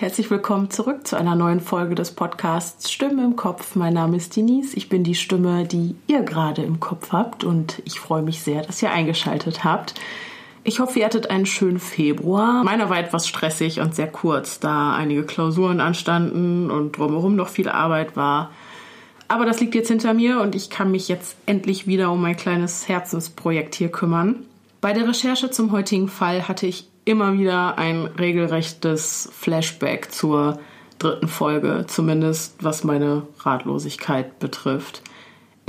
herzlich willkommen zurück zu einer neuen Folge des Podcasts Stimme im Kopf. Mein Name ist Denise, ich bin die Stimme, die ihr gerade im Kopf habt und ich freue mich sehr, dass ihr eingeschaltet habt. Ich hoffe, ihr hattet einen schönen Februar. Meiner war etwas stressig und sehr kurz, da einige Klausuren anstanden und drumherum noch viel Arbeit war. Aber das liegt jetzt hinter mir und ich kann mich jetzt endlich wieder um mein kleines Herzensprojekt hier kümmern. Bei der Recherche zum heutigen Fall hatte ich immer wieder ein regelrechtes Flashback zur dritten Folge, zumindest was meine Ratlosigkeit betrifft.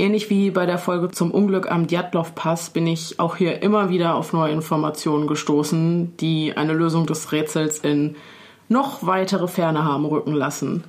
Ähnlich wie bei der Folge zum Unglück am Djatlov-Pass bin ich auch hier immer wieder auf neue Informationen gestoßen, die eine Lösung des Rätsels in noch weitere Ferne haben rücken lassen.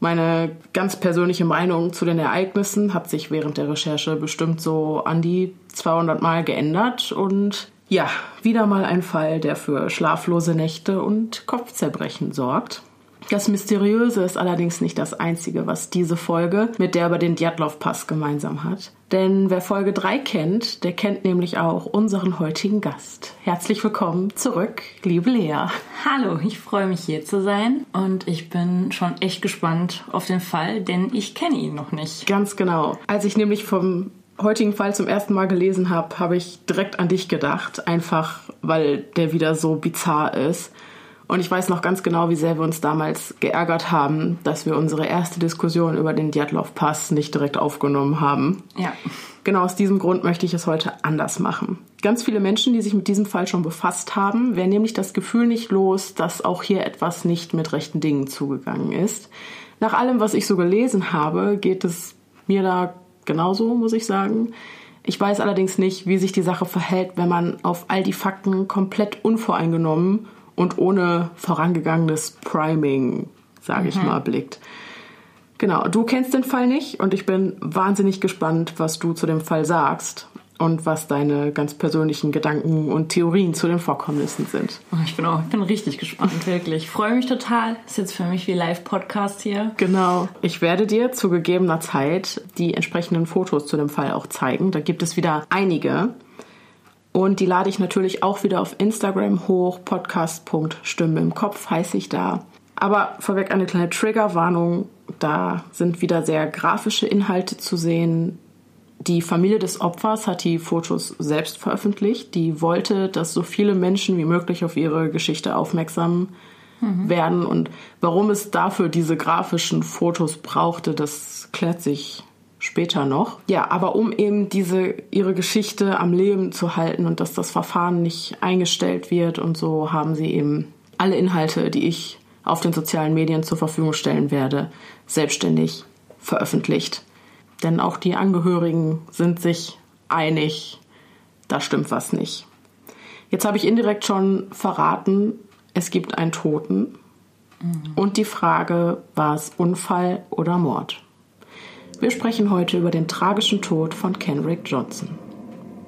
Meine ganz persönliche Meinung zu den Ereignissen hat sich während der Recherche bestimmt so an die 200 Mal geändert und ja, wieder mal ein Fall, der für schlaflose Nächte und Kopfzerbrechen sorgt. Das Mysteriöse ist allerdings nicht das Einzige, was diese Folge mit der über den Djatlov-Pass gemeinsam hat. Denn wer Folge 3 kennt, der kennt nämlich auch unseren heutigen Gast. Herzlich willkommen zurück, liebe Lea. Hallo, ich freue mich hier zu sein und ich bin schon echt gespannt auf den Fall, denn ich kenne ihn noch nicht. Ganz genau. Als ich nämlich vom heutigen Fall zum ersten Mal gelesen habe, habe ich direkt an dich gedacht, einfach weil der wieder so bizarr ist. Und ich weiß noch ganz genau, wie sehr wir uns damals geärgert haben, dass wir unsere erste Diskussion über den Djatlov-Pass nicht direkt aufgenommen haben. Ja. Genau aus diesem Grund möchte ich es heute anders machen. Ganz viele Menschen, die sich mit diesem Fall schon befasst haben, werden nämlich das Gefühl nicht los, dass auch hier etwas nicht mit rechten Dingen zugegangen ist. Nach allem, was ich so gelesen habe, geht es mir da genauso, muss ich sagen. Ich weiß allerdings nicht, wie sich die Sache verhält, wenn man auf all die Fakten komplett unvoreingenommen und ohne vorangegangenes Priming, sage mhm. ich mal, blickt. Genau, du kennst den Fall nicht und ich bin wahnsinnig gespannt, was du zu dem Fall sagst und was deine ganz persönlichen Gedanken und Theorien zu den Vorkommnissen sind. Oh, ich bin auch, ich bin richtig gespannt, wirklich. Ich freue mich total. Ist jetzt für mich wie Live-Podcast hier. Genau. Ich werde dir zu gegebener Zeit die entsprechenden Fotos zu dem Fall auch zeigen. Da gibt es wieder einige. Und die lade ich natürlich auch wieder auf Instagram hoch. Podcast.stimme im Kopf heiße ich da. Aber vorweg eine kleine Triggerwarnung. Da sind wieder sehr grafische Inhalte zu sehen die Familie des Opfers hat die Fotos selbst veröffentlicht. Die wollte, dass so viele Menschen wie möglich auf ihre Geschichte aufmerksam mhm. werden. Und warum es dafür diese grafischen Fotos brauchte, das klärt sich später noch. Ja, aber um eben diese ihre Geschichte am Leben zu halten und dass das Verfahren nicht eingestellt wird und so haben sie eben alle Inhalte, die ich auf den sozialen Medien zur Verfügung stellen werde, selbstständig veröffentlicht. Denn auch die Angehörigen sind sich einig, da stimmt was nicht. Jetzt habe ich indirekt schon verraten, es gibt einen Toten. Mhm. Und die Frage, war es Unfall oder Mord? Wir sprechen heute über den tragischen Tod von Kenrick Johnson.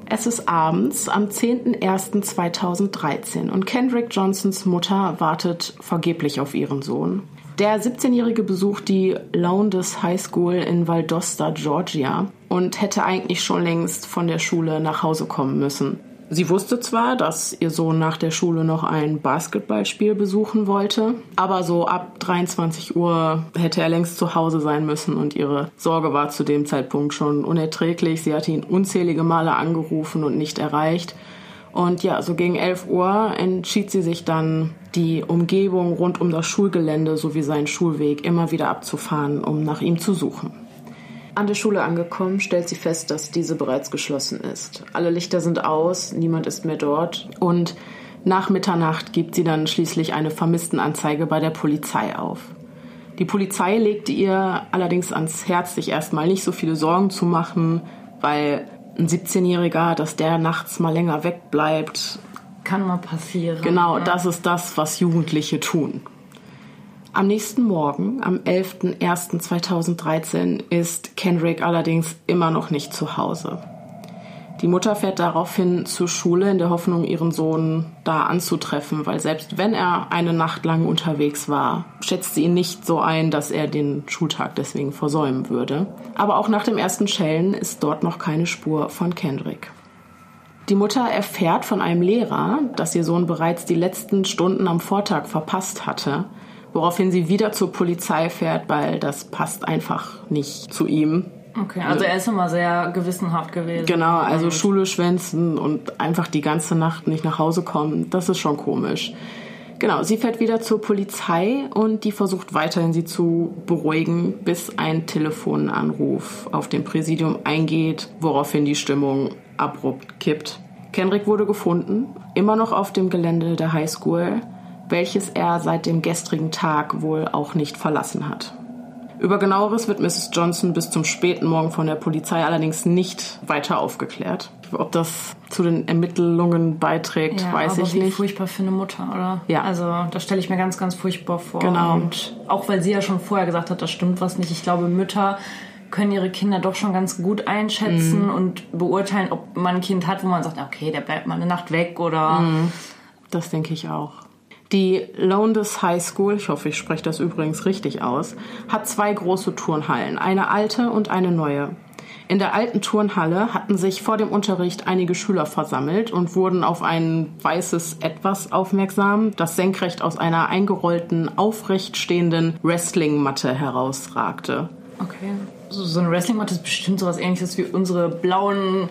Es ist abends am 10.01.2013 und Kendrick Johnsons Mutter wartet vergeblich auf ihren Sohn. Der 17-Jährige besucht die Lowndes High School in Valdosta, Georgia und hätte eigentlich schon längst von der Schule nach Hause kommen müssen. Sie wusste zwar, dass ihr Sohn nach der Schule noch ein Basketballspiel besuchen wollte, aber so ab 23 Uhr hätte er längst zu Hause sein müssen und ihre Sorge war zu dem Zeitpunkt schon unerträglich. Sie hatte ihn unzählige Male angerufen und nicht erreicht. Und ja, so gegen 11 Uhr entschied sie sich dann, die Umgebung rund um das Schulgelände sowie seinen Schulweg immer wieder abzufahren, um nach ihm zu suchen. An der Schule angekommen, stellt sie fest, dass diese bereits geschlossen ist. Alle Lichter sind aus, niemand ist mehr dort und nach Mitternacht gibt sie dann schließlich eine Vermisstenanzeige bei der Polizei auf. Die Polizei legte ihr allerdings ans Herz, sich erstmal nicht so viele Sorgen zu machen, weil ein 17-Jähriger, dass der nachts mal länger wegbleibt. Kann mal passieren. Genau, ja. das ist das, was Jugendliche tun. Am nächsten Morgen, am 11.01.2013, ist Kendrick allerdings immer noch nicht zu Hause. Die Mutter fährt daraufhin zur Schule in der Hoffnung, ihren Sohn da anzutreffen, weil selbst wenn er eine Nacht lang unterwegs war, schätzt sie ihn nicht so ein, dass er den Schultag deswegen versäumen würde. Aber auch nach dem ersten Schellen ist dort noch keine Spur von Kendrick. Die Mutter erfährt von einem Lehrer, dass ihr Sohn bereits die letzten Stunden am Vortag verpasst hatte woraufhin sie wieder zur Polizei fährt, weil das passt einfach nicht zu ihm. Okay, also er ist immer sehr gewissenhaft gewesen. Genau, also Schule schwänzen und einfach die ganze Nacht nicht nach Hause kommen, das ist schon komisch. Genau, sie fährt wieder zur Polizei und die versucht weiterhin sie zu beruhigen, bis ein Telefonanruf auf dem Präsidium eingeht, woraufhin die Stimmung abrupt kippt. Kendrick wurde gefunden, immer noch auf dem Gelände der High School, welches er seit dem gestrigen Tag wohl auch nicht verlassen hat. Über genaueres wird Mrs. Johnson bis zum späten Morgen von der Polizei allerdings nicht weiter aufgeklärt. Ob das zu den Ermittlungen beiträgt, Ja, weiß ich wie nicht. furchtbar für eine Mutter, oder? Ja. Also das stelle ich mir ganz, ganz furchtbar vor. Genau. Und auch weil sie ja schon vorher gesagt hat, da stimmt was nicht. Ich glaube, Mütter können ihre Kinder doch schon ganz gut einschätzen Mhm. und beurteilen, ob man ein Kind hat, wo man sagt, okay, der bleibt mal eine Nacht weg oder Mhm. Das denke ich auch. Die Lowndes High School, ich hoffe, ich spreche das übrigens richtig aus, hat zwei große Turnhallen, eine alte und eine neue. In der alten Turnhalle hatten sich vor dem Unterricht einige Schüler versammelt und wurden auf ein weißes Etwas aufmerksam, das senkrecht aus einer eingerollten, aufrecht stehenden Wrestlingmatte herausragte. Okay. So, so eine Wrestling-Matte ist bestimmt sowas ähnliches wie unsere blauen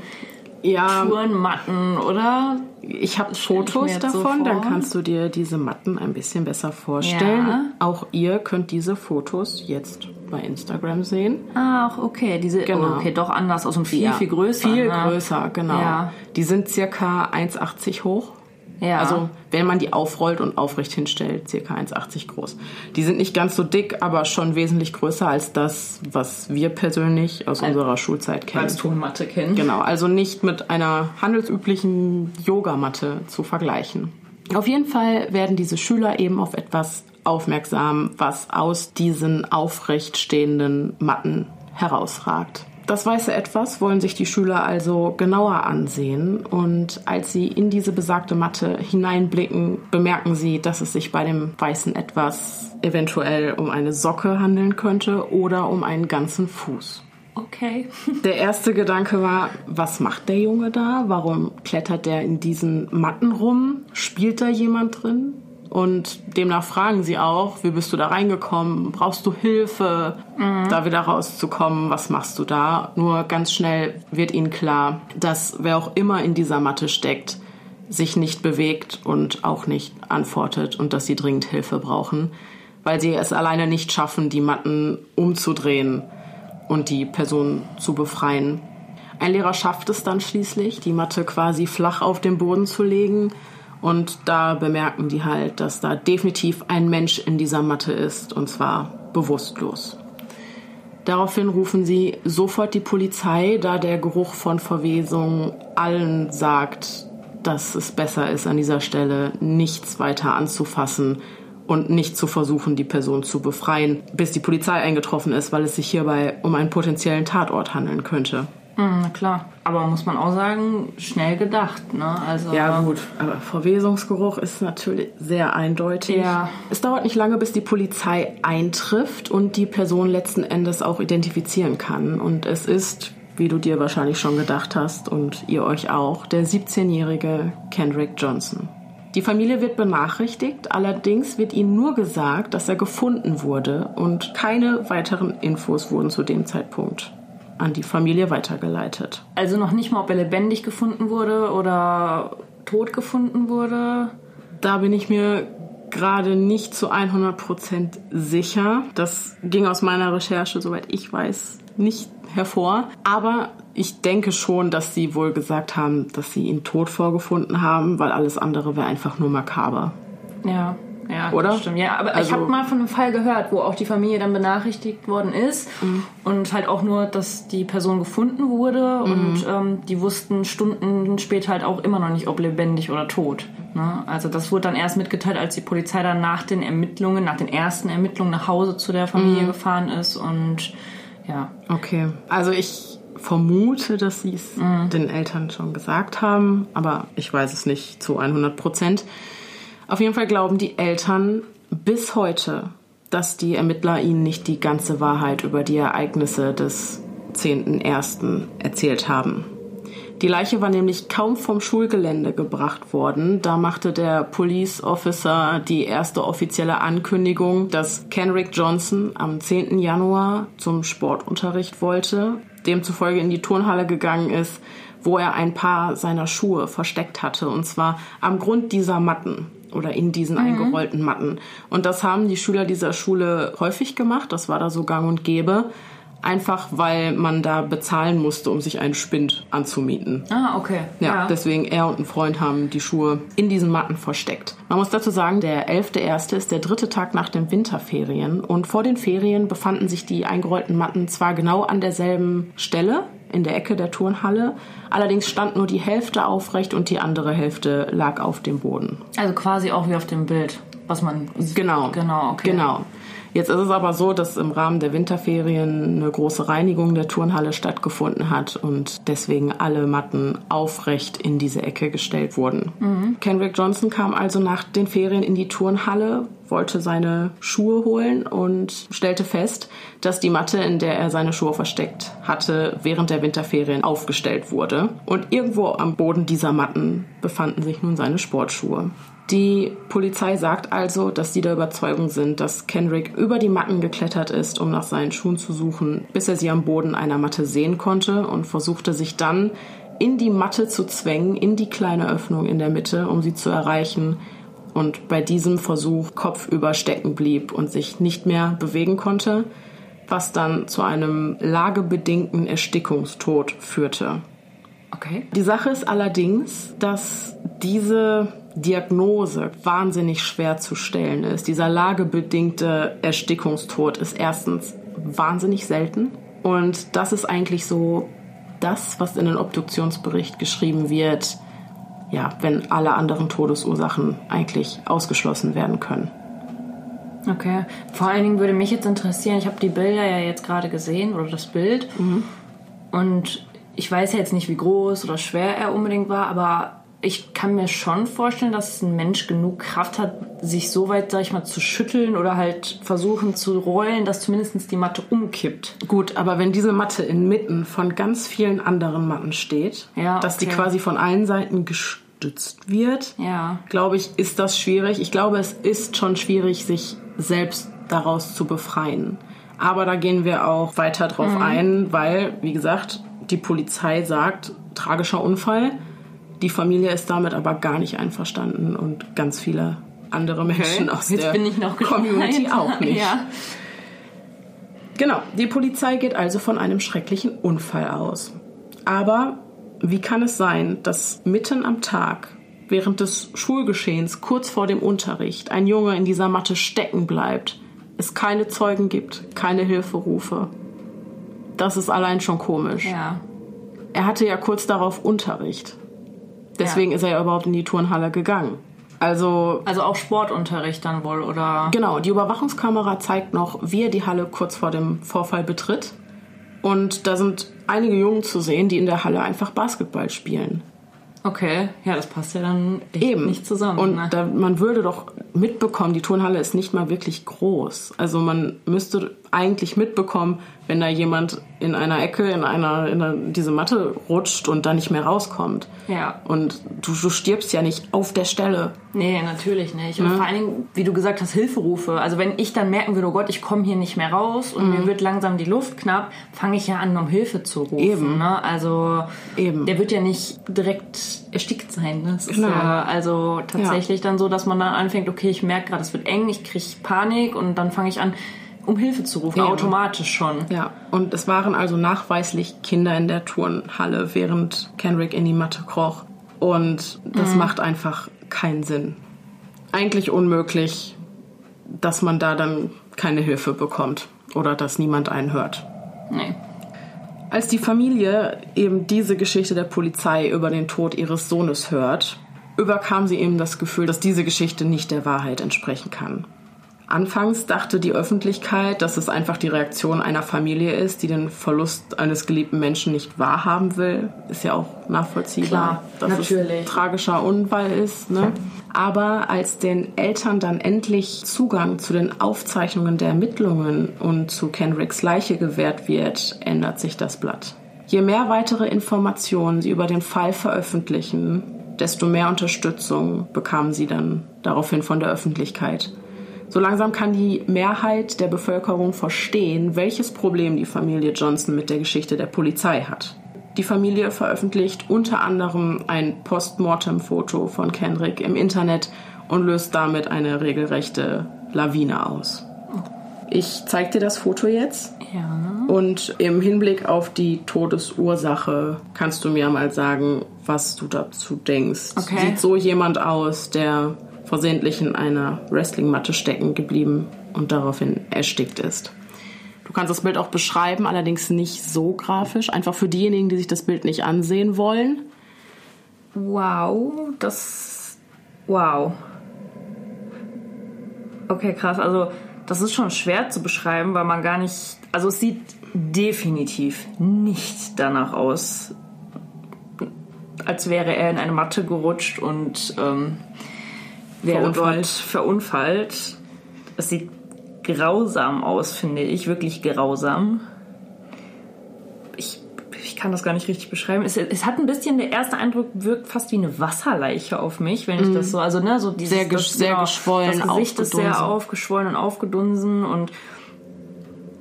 Ja, Turnmatten, oder? Ich habe Fotos jetzt so davon, dann kannst du dir diese Matten ein bisschen besser vorstellen. Ja. Auch ihr könnt diese Fotos jetzt bei Instagram sehen. Ach, okay. Diese, Genau. oh, okay, doch anders aus und viel, Ja, viel größer. Viel ne? größer, genau. Ja. Die sind circa 1,80 hoch. Ja. Also wenn man die aufrollt und aufrecht hinstellt, circa 1,80 groß. Die sind nicht ganz so dick, aber schon wesentlich größer als das, was wir persönlich aus unserer Schulzeit kennen. als Tonmatte kennen. Genau, also nicht mit einer handelsüblichen Yogamatte zu vergleichen. Auf jeden Fall werden diese Schüler eben auf etwas aufmerksam, was aus diesen aufrecht stehenden Matten herausragt. Das weiße Etwas wollen sich die Schüler also genauer ansehen und als sie in diese besagte Matte hineinblicken, bemerken sie, dass es sich bei dem weißen Etwas eventuell um eine Socke handeln könnte oder um einen ganzen Fuß. Okay. Der erste Gedanke war, was macht der Junge da? Warum klettert der in diesen Matten rum? Spielt da jemand drin? Und demnach fragen sie auch, wie bist du da reingekommen? Brauchst du Hilfe, da wieder rauszukommen? Was machst du da? Nur ganz schnell wird ihnen klar, dass wer auch immer in dieser Matte steckt, sich nicht bewegt und auch nicht antwortet und dass sie dringend Hilfe brauchen, weil sie es alleine nicht schaffen, die Matten umzudrehen und die Person zu befreien. Ein Lehrer schafft es dann schließlich, die Matte quasi flach auf den Boden zu legen. Und da bemerken die halt, dass da definitiv ein Mensch in dieser Matte ist, und zwar bewusstlos. Daraufhin rufen sie sofort die Polizei, da der Geruch von Verwesung allen sagt, dass es besser ist, an dieser Stelle nichts weiter anzufassen und nicht zu versuchen, die Person zu befreien, bis die Polizei eingetroffen ist, weil es sich hierbei um einen potenziellen Tatort handeln könnte. Hm, na klar. Aber muss man auch sagen, schnell gedacht, ne? Also, Ja, gut, aber Verwesungsgeruch ist natürlich sehr eindeutig. Ja. Es dauert nicht lange, bis die Polizei eintrifft und die Person letzten Endes auch identifizieren kann. Und es ist, wie du dir wahrscheinlich schon gedacht hast und ihr euch auch, der 17-jährige Kendrick Johnson. Die Familie wird benachrichtigt, allerdings wird ihnen nur gesagt, dass er gefunden wurde und keine weiteren Infos wurden zu dem Zeitpunkt an die Familie weitergeleitet. Also noch nicht mal, ob er lebendig gefunden wurde oder tot gefunden wurde. Da bin ich mir gerade nicht zu 100% sicher. Das ging aus meiner Recherche, soweit ich weiß, nicht hervor. Aber ich denke schon, dass sie wohl gesagt haben, dass sie ihn tot vorgefunden haben, weil alles andere wäre einfach nur makaber. Ja, ja, Oder? Das stimmt. Ja, aber ich Also- habe mal von einem Fall gehört, wo auch die Familie dann benachrichtigt worden ist und halt auch nur, dass die Person gefunden wurde und ähm, die wussten Stunden später halt auch immer noch nicht, ob lebendig oder tot. Ne? Also das wurde dann erst mitgeteilt, als die Polizei dann nach den Ermittlungen, nach den ersten Ermittlungen nach Hause zu der Familie gefahren ist und ja, Okay, also ich vermute, dass sie es den Eltern schon gesagt haben, aber ich weiß es nicht zu 100 Prozent. Auf jeden Fall glauben die Eltern bis heute, dass die Ermittler ihnen nicht die ganze Wahrheit über die Ereignisse des 10.01. erzählt haben. Die Leiche war nämlich kaum vom Schulgelände gebracht worden. Da machte der Police Officer die erste offizielle Ankündigung, dass Kenrick Johnson am 10. Januar zum Sportunterricht wollte, demzufolge in die Turnhalle gegangen ist, wo er ein paar seiner Schuhe versteckt hatte, und zwar am Grund dieser Matten oder in diesen mhm. eingerollten Matten. Und das haben die Schüler dieser Schule häufig gemacht, das war da so gang und gäbe einfach weil man da bezahlen musste, um sich einen Spind anzumieten. Ah, okay. Ja, ja, deswegen er und ein Freund haben die Schuhe in diesen Matten versteckt. Man muss dazu sagen, der 11.1. ist der dritte Tag nach den Winterferien und vor den Ferien befanden sich die eingerollten Matten zwar genau an derselben Stelle, in der Ecke der Turnhalle. Allerdings stand nur die Hälfte aufrecht und die andere Hälfte lag auf dem Boden. Also quasi auch wie auf dem Bild, was man. Genau. Genau, okay. Genau. Jetzt ist es aber so, dass im Rahmen der Winterferien eine große Reinigung der Turnhalle stattgefunden hat und deswegen alle Matten aufrecht in diese Ecke gestellt wurden. Mhm. Kendrick Johnson kam also nach den Ferien in die Turnhalle, wollte seine Schuhe holen und stellte fest, dass die Matte, in der er seine Schuhe versteckt hatte, während der Winterferien aufgestellt wurde. Und irgendwo am Boden dieser Matten befanden sich nun seine Sportschuhe. Die Polizei sagt also, dass sie der Überzeugung sind, dass Kendrick über die Matten geklettert ist, um nach seinen Schuhen zu suchen, bis er sie am Boden einer Matte sehen konnte und versuchte sich dann in die Matte zu zwängen, in die kleine Öffnung in der Mitte, um sie zu erreichen und bei diesem Versuch kopfüber stecken blieb und sich nicht mehr bewegen konnte, was dann zu einem lagebedingten Erstickungstod führte. Okay. Die Sache ist allerdings, dass diese Diagnose wahnsinnig schwer zu stellen ist. Dieser lagebedingte Erstickungstod ist erstens wahnsinnig selten und das ist eigentlich so das, was in den Obduktionsbericht geschrieben wird, ja, wenn alle anderen Todesursachen eigentlich ausgeschlossen werden können. Okay. Vor allen Dingen würde mich jetzt interessieren, ich habe die Bilder ja jetzt gerade gesehen oder das Bild mhm. und ich weiß ja jetzt nicht, wie groß oder schwer er unbedingt war, aber ich kann mir schon vorstellen, dass ein Mensch genug Kraft hat, sich so weit, sag ich mal, zu schütteln oder halt versuchen zu rollen, dass zumindest die Matte umkippt. Gut, aber wenn diese Matte inmitten von ganz vielen anderen Matten steht, ja, dass die quasi von allen Seiten gestützt wird, ja. glaube ich, ist das schwierig. Ich glaube, es ist schon schwierig, sich selbst daraus zu befreien. Aber da gehen wir auch weiter drauf mhm. ein, weil, wie gesagt, die Polizei sagt, tragischer Unfall die Familie ist damit aber gar nicht einverstanden und ganz viele andere Menschen okay. aus Jetzt der Community auch nicht. ja. Genau, die Polizei geht also von einem schrecklichen Unfall aus. Aber wie kann es sein, dass mitten am Tag, während des Schulgeschehens, kurz vor dem Unterricht, ein Junge in dieser Matte stecken bleibt, es keine Zeugen gibt, keine Hilferufe? Das ist allein schon komisch. Ja. Er hatte ja kurz darauf Unterricht. Deswegen ja. ist er ja überhaupt in die Turnhalle gegangen. Also, also auch Sportunterricht dann wohl, oder? Genau, die Überwachungskamera zeigt noch, wie er die Halle kurz vor dem Vorfall betritt. Und da sind einige Jungen zu sehen, die in der Halle einfach Basketball spielen. Okay, ja, das passt ja dann Eben. nicht zusammen. Und ne? da, man würde doch mitbekommen, die Turnhalle ist nicht mal wirklich groß. Also man müsste eigentlich mitbekommen, wenn da jemand in einer Ecke, in einer, in einer, diese Matte rutscht und da nicht mehr rauskommt. Ja. Und du, du stirbst ja nicht auf der Stelle. Nee, natürlich nicht. Und ja. vor allen Dingen, wie du gesagt hast, Hilferufe. Also wenn ich dann merken würde, oh Gott, ich komme hier nicht mehr raus und mhm. mir wird langsam die Luft knapp, fange ich ja an, um Hilfe zu rufen. Eben. Ne? Also Eben. der wird ja nicht direkt erstickt sein. Ne? Das genau. ist ja also tatsächlich ja. dann so, dass man dann anfängt, okay, ich merke gerade, es wird eng, ich kriege Panik und dann fange ich an, um Hilfe zu rufen, ja. automatisch schon. Ja, und es waren also nachweislich Kinder in der Turnhalle, während Kenrick in die Matte kroch. Und das mhm. macht einfach keinen Sinn. Eigentlich unmöglich, dass man da dann keine Hilfe bekommt oder dass niemand einen hört. Nee. Als die Familie eben diese Geschichte der Polizei über den Tod ihres Sohnes hört, überkam sie eben das Gefühl, dass diese Geschichte nicht der Wahrheit entsprechen kann. Anfangs dachte die Öffentlichkeit, dass es einfach die Reaktion einer Familie ist, die den Verlust eines geliebten Menschen nicht wahrhaben will. Ist ja auch nachvollziehbar, Klar, dass natürlich. es ein tragischer Unfall ist. Ne? Aber als den Eltern dann endlich Zugang zu den Aufzeichnungen der Ermittlungen und zu Kenricks Leiche gewährt wird, ändert sich das Blatt. Je mehr weitere Informationen sie über den Fall veröffentlichen, desto mehr Unterstützung bekamen sie dann daraufhin von der Öffentlichkeit. So langsam kann die Mehrheit der Bevölkerung verstehen, welches Problem die Familie Johnson mit der Geschichte der Polizei hat. Die Familie veröffentlicht unter anderem ein Postmortem-Foto von Kendrick im Internet und löst damit eine regelrechte Lawine aus. Ich zeige dir das Foto jetzt. Ja. Und im Hinblick auf die Todesursache kannst du mir mal sagen, was du dazu denkst. Okay. Sieht so jemand aus, der versehentlich in einer Wrestlingmatte stecken geblieben und daraufhin erstickt ist? Du kannst das Bild auch beschreiben, allerdings nicht so grafisch. Einfach für diejenigen, die sich das Bild nicht ansehen wollen. Wow, das. Wow. Okay, krass. Also, das ist schon schwer zu beschreiben, weil man gar nicht. Also, es sieht definitiv nicht danach aus, als wäre er in eine Matte gerutscht und ähm, wäre Verunfallt. dort verunfallt. Es sieht grausam aus, finde ich. Wirklich grausam. Ich, ich kann das gar nicht richtig beschreiben. Es, es hat ein bisschen, der erste Eindruck wirkt fast wie eine Wasserleiche auf mich, wenn ich das so, also ne, so dieses, Sehr gesch- sehr geschwollen, Das Gesicht ist sehr aufgeschwollen und aufgedunsen und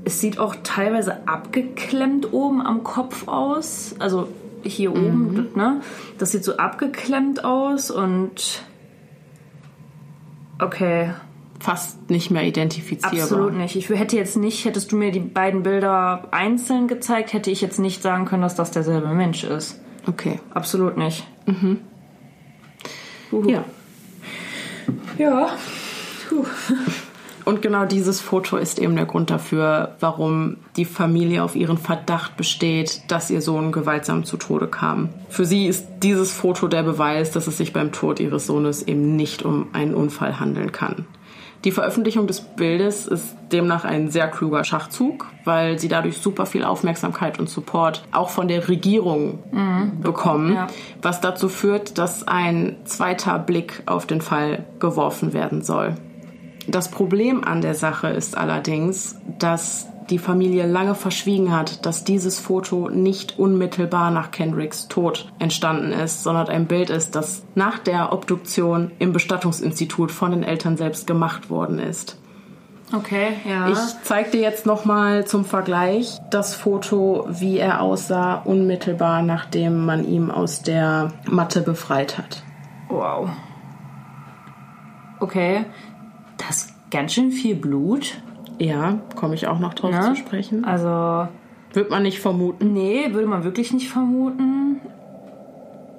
es sieht auch teilweise abgeklemmt oben am Kopf aus. Also hier Mhm. oben, ne? Das sieht so abgeklemmt aus und okay, Fast nicht mehr identifizierbar. absolut nicht. Ich hätte jetzt nicht, hättest du mir die beiden Bilder einzeln gezeigt, hätte ich jetzt nicht sagen können, dass das derselbe Mensch ist. Okay. Absolut nicht. Ja. Ja. Und genau dieses Foto ist eben der Grund dafür, warum die Familie auf ihren Verdacht besteht, dass ihr Sohn gewaltsam zu Tode kam. Für sie ist dieses Foto der Beweis, dass es sich beim Tod ihres Sohnes eben nicht um einen Unfall handeln kann. Die Veröffentlichung des Bildes ist demnach ein sehr kluger Schachzug, weil sie dadurch super viel Aufmerksamkeit und Support auch von der Regierung bekommen, ja. was dazu führt, dass ein zweiter Blick auf den Fall geworfen werden soll. Das Problem an der Sache ist allerdings, dass die Familie lange verschwiegen hat, dass dieses Foto nicht unmittelbar nach Kendricks Tod entstanden ist, sondern ein Bild ist, das nach der Obduktion im Bestattungsinstitut von den Eltern selbst gemacht worden ist. Okay, ja. Ich zeige dir jetzt nochmal zum Vergleich das Foto, wie er aussah, unmittelbar nachdem man ihn aus der Matte befreit hat. wow. Okay. Das ist ganz schön viel Blut. Ja, komme ich auch noch drauf Ne? zu sprechen. Also, Wird man nicht vermuten. nee, würde man wirklich nicht vermuten.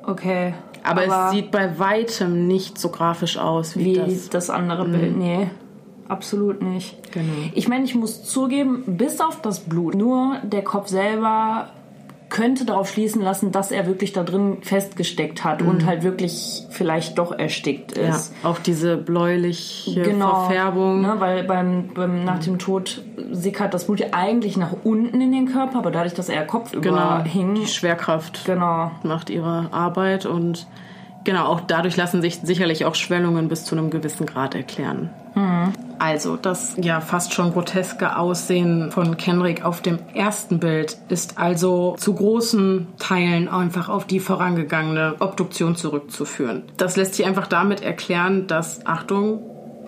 Okay. Aber, es sieht bei weitem nicht so grafisch aus wie, wie das. das, andere Bild. Nee, absolut nicht. Genau. Ich meine, ich muss zugeben, bis auf das Blut, nur der Kopf selber könnte darauf schließen lassen, dass er wirklich da drin festgesteckt hat und halt wirklich vielleicht doch erstickt Ja, ist. auch diese bläuliche Genau, Verfärbung. Ne, weil beim, beim, nach dem Tod sickert das Blut ja eigentlich nach unten in den Körper, aber dadurch, dass er kopfüber Genau, hing, die Schwerkraft genau, macht ihre Arbeit und genau, auch dadurch lassen sich sicherlich auch Schwellungen bis zu einem gewissen Grad erklären. Also, das ja fast schon groteske Aussehen von Kenrick auf dem ersten Bild ist also zu großen Teilen einfach auf die vorangegangene Obduktion zurückzuführen. Das lässt sich einfach damit erklären, dass, Achtung,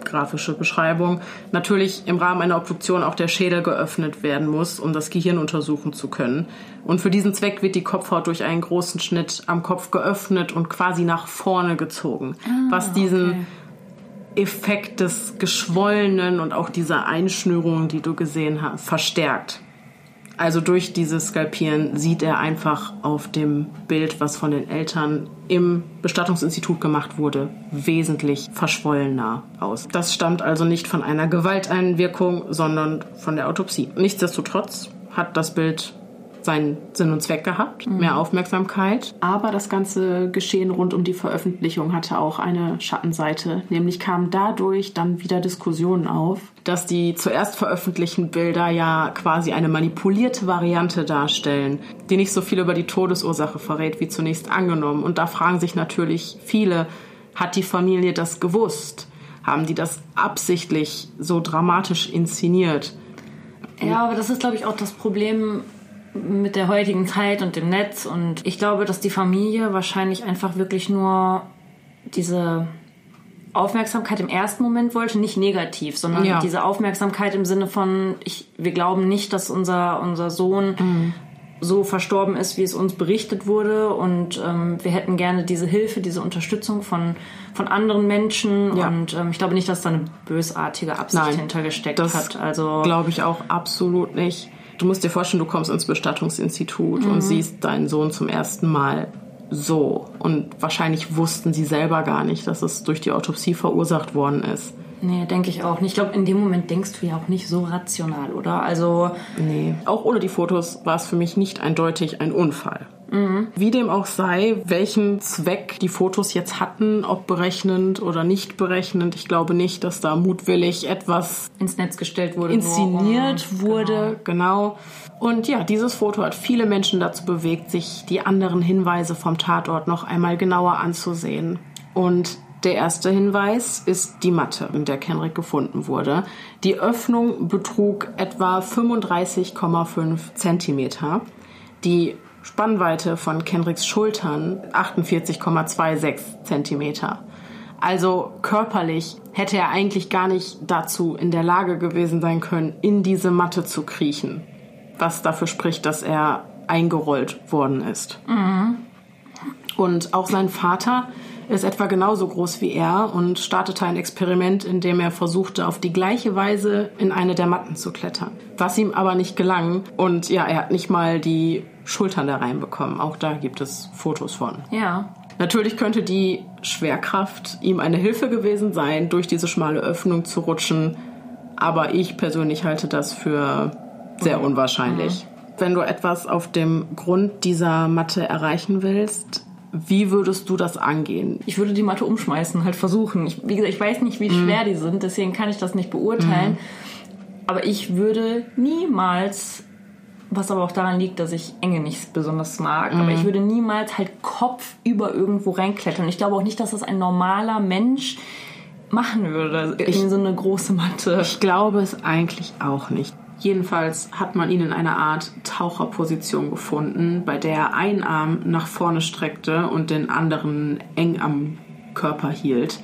grafische Beschreibung, natürlich im Rahmen einer Obduktion auch der Schädel geöffnet werden muss, um das Gehirn untersuchen zu können. Und für diesen Zweck wird die Kopfhaut durch einen großen Schnitt am Kopf geöffnet und quasi nach vorne gezogen, was diesen Effekt des Geschwollenen und auch dieser Einschnürung, die du gesehen hast, verstärkt. Also durch dieses Skalpieren sieht er einfach auf dem Bild, was von den Eltern im Bestattungsinstitut gemacht wurde, wesentlich verschwollener aus. Das stammt also nicht von einer Gewalteinwirkung, sondern von der Autopsie. Nichtsdestotrotz hat das Bild seinen Sinn und Zweck gehabt, mehr Aufmerksamkeit. Aber das ganze Geschehen rund um die Veröffentlichung hatte auch eine Schattenseite. Nämlich kamen dadurch dann wieder Diskussionen auf, dass die zuerst veröffentlichten Bilder ja quasi eine manipulierte Variante darstellen, die nicht so viel über die Todesursache verrät, wie zunächst angenommen. Und da fragen sich natürlich viele, hat die Familie das gewusst? Haben die das absichtlich so dramatisch inszeniert? Ja, aber das ist, glaube ich, auch das Problem mit der heutigen Zeit und dem Netz. Und ich glaube, dass die Familie wahrscheinlich einfach wirklich nur diese Aufmerksamkeit im ersten Moment wollte, nicht negativ, sondern Ja. diese Aufmerksamkeit im Sinne von, ich, wir glauben nicht, dass unser, unser Sohn Mhm. so verstorben ist, wie es uns berichtet wurde. Und ähm, wir hätten gerne diese Hilfe, diese Unterstützung von, von anderen Menschen. Ja. Und ähm, ich glaube nicht, dass da eine bösartige Absicht Nein, hintergesteckt hat. Also Glaube ich auch absolut nicht. Du musst dir vorstellen, du kommst ins Bestattungsinstitut Mhm. und siehst deinen Sohn zum ersten Mal so. Und wahrscheinlich wussten sie selber gar nicht, dass es durch die Autopsie verursacht worden ist. Nee, denke ich auch nicht. Ich glaube, in dem Moment denkst du ja auch nicht so rational, oder? Also, Nee. Auch ohne die Fotos war es für mich nicht eindeutig ein Unfall. Mhm. Wie dem auch sei, welchen Zweck die Fotos jetzt hatten, ob berechnend oder nicht berechnend, ich glaube nicht, dass da mutwillig etwas ins Netz gestellt wurde. nur inszeniert um- wurde, genau. Und ja, dieses Foto hat viele Menschen dazu bewegt, sich die anderen Hinweise vom Tatort noch einmal genauer anzusehen. Und der erste Hinweis ist die Matte, in der Kenrick gefunden wurde. Die Öffnung betrug etwa 35,5 Zentimeter. Die Spannweite von Kenricks Schultern 48,26 Zentimeter. Also körperlich hätte er eigentlich gar nicht dazu in der Lage gewesen sein können, in diese Matte zu kriechen. Was dafür spricht, dass er eingerollt worden ist. Und auch sein Vater ist etwa genauso groß wie er und startete ein Experiment, in dem er versuchte, auf die gleiche Weise in eine der Matten zu klettern. Was ihm aber nicht gelang. Und ja, er hat nicht mal die Schultern da reinbekommen. Auch da gibt es Fotos von. Ja. Natürlich könnte die Schwerkraft ihm eine Hilfe gewesen sein, durch diese schmale Öffnung zu rutschen. Aber ich persönlich halte das für sehr unwahrscheinlich. Wenn du etwas auf dem Grund dieser Matte erreichen willst, wie würdest du das angehen? Ich würde die Matte umschmeißen, halt versuchen. Ich, wie gesagt, ich weiß nicht, wie schwer die sind, deswegen kann ich das nicht beurteilen. Aber ich würde niemals, was aber auch daran liegt, dass ich Enge nicht besonders mag, aber ich würde niemals halt Kopf über irgendwo reinklettern. Ich glaube auch nicht, dass das ein normaler Mensch machen würde, in so eine große Matte. Ich glaube es eigentlich auch nicht. Jedenfalls hat man ihn in einer Art Taucherposition gefunden, bei der er einen Arm nach vorne streckte und den anderen eng am Körper hielt.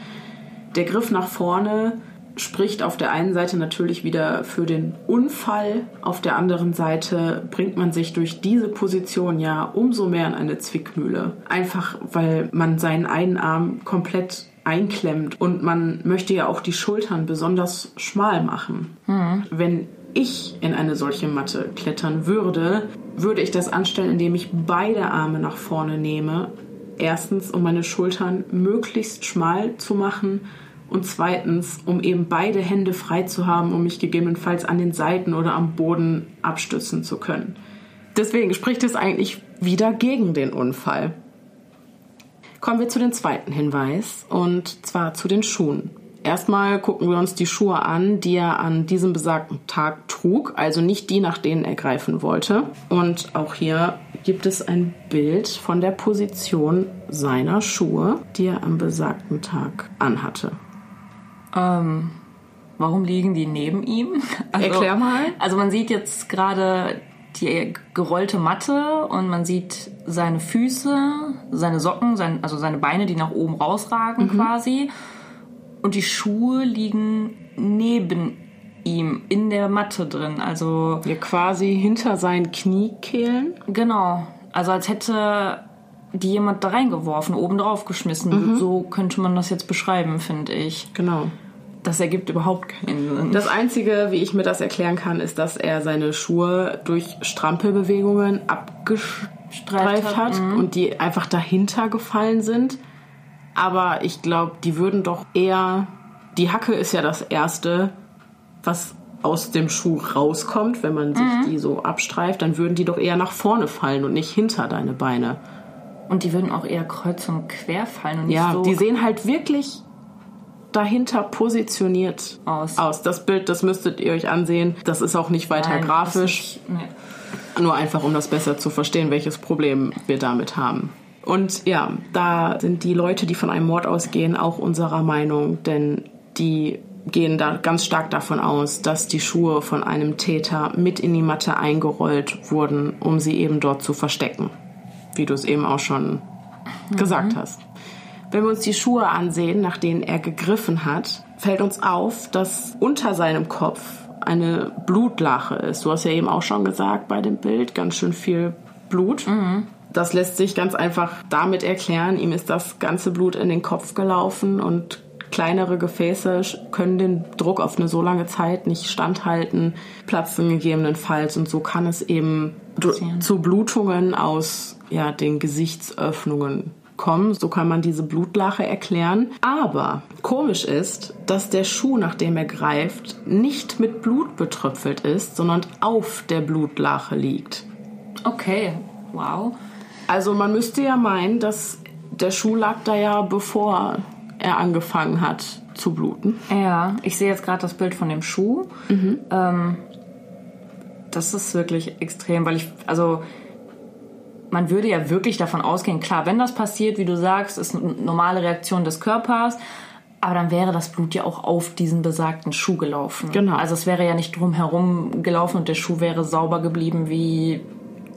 Der Griff nach vorne spricht auf der einen Seite natürlich wieder für den Unfall, auf der anderen Seite bringt man sich durch diese Position ja umso mehr in eine Zwickmühle. Einfach weil man seinen einen Arm komplett einklemmt und man möchte ja auch die Schultern besonders schmal machen. Wenn ich in eine solche Matte klettern würde, würde ich das anstellen, indem ich beide Arme nach vorne nehme. Erstens, um meine Schultern möglichst schmal zu machen und zweitens, um eben beide Hände frei zu haben, um mich gegebenenfalls an den Seiten oder am Boden abstützen zu können. Deswegen spricht es eigentlich wieder gegen den Unfall. Kommen wir zu dem zweiten Hinweis und zwar zu den Schuhen. Erstmal gucken wir uns die Schuhe an, die er an diesem besagten Tag trug, also nicht die, nach denen er greifen wollte. Und auch hier gibt es ein Bild von der Position seiner Schuhe, die er am besagten Tag anhatte. Ähm, warum liegen die neben ihm? Also, Erklär mal. Also man sieht jetzt gerade die gerollte Matte und man sieht seine Füße, seine Socken, sein, also seine Beine, die nach oben rausragen quasi. Und die Schuhe liegen neben ihm in der Matte drin. Also Hier quasi hinter seinen Kniekehlen. genau. Also als hätte die jemand da reingeworfen, oben drauf geschmissen. So könnte man das jetzt beschreiben, finde ich. Genau. Das ergibt überhaupt keinen Sinn. Das Einzige, wie ich mir das erklären kann, ist, dass er seine Schuhe durch Strampelbewegungen abgestreift hat und die einfach dahinter gefallen sind. Aber ich glaube, die würden doch eher. Die Hacke ist ja das Erste, was aus dem Schuh rauskommt, wenn man sich die so abstreift, dann würden die doch eher nach vorne fallen und nicht hinter deine Beine. Und die würden auch eher kreuz und quer fallen und nicht Ja, so die sehen halt wirklich dahinter positioniert Aus. aus. Das Bild, das müsstet ihr euch ansehen. Das ist auch nicht weiter Nein, grafisch, nicht- nee. nur einfach um das besser zu verstehen, welches Problem wir damit haben. Und ja, da sind die Leute, die von einem Mord ausgehen, auch unserer Meinung, denn die gehen da ganz stark davon aus, dass die Schuhe von einem Täter mit in die Matte eingerollt wurden, um sie eben dort zu verstecken. Wie du es eben auch schon mhm. gesagt hast. Wenn wir uns die Schuhe ansehen, nach denen er gegriffen hat, fällt uns auf, dass unter seinem Kopf eine Blutlache ist. Du hast ja eben auch schon gesagt bei dem Bild, ganz schön viel Blut. Mhm. Das lässt sich ganz einfach damit erklären, ihm ist das ganze Blut in den Kopf gelaufen und kleinere Gefäße können den Druck auf eine so lange Zeit nicht standhalten, platzen gegebenenfalls und so kann es eben zu Blutungen aus ja, den Gesichtsöffnungen kommen. So kann man diese Blutlache erklären. Aber komisch ist, dass der Schuh, nachdem er greift, nicht mit Blut betröpfelt ist, sondern auf der Blutlache liegt. Okay, wow. Also man müsste ja meinen, dass der Schuh lag da ja bevor er angefangen hat zu bluten. Ja, ich sehe jetzt gerade das Bild von dem Schuh. Mhm. Ähm, das ist wirklich extrem, weil ich, also man würde ja wirklich davon ausgehen, klar, wenn das passiert, wie du sagst, ist eine normale Reaktion des Körpers, aber dann wäre das Blut ja auch auf diesen besagten Schuh gelaufen. Genau. Also es wäre ja nicht drumherum gelaufen und der Schuh wäre sauber geblieben wie.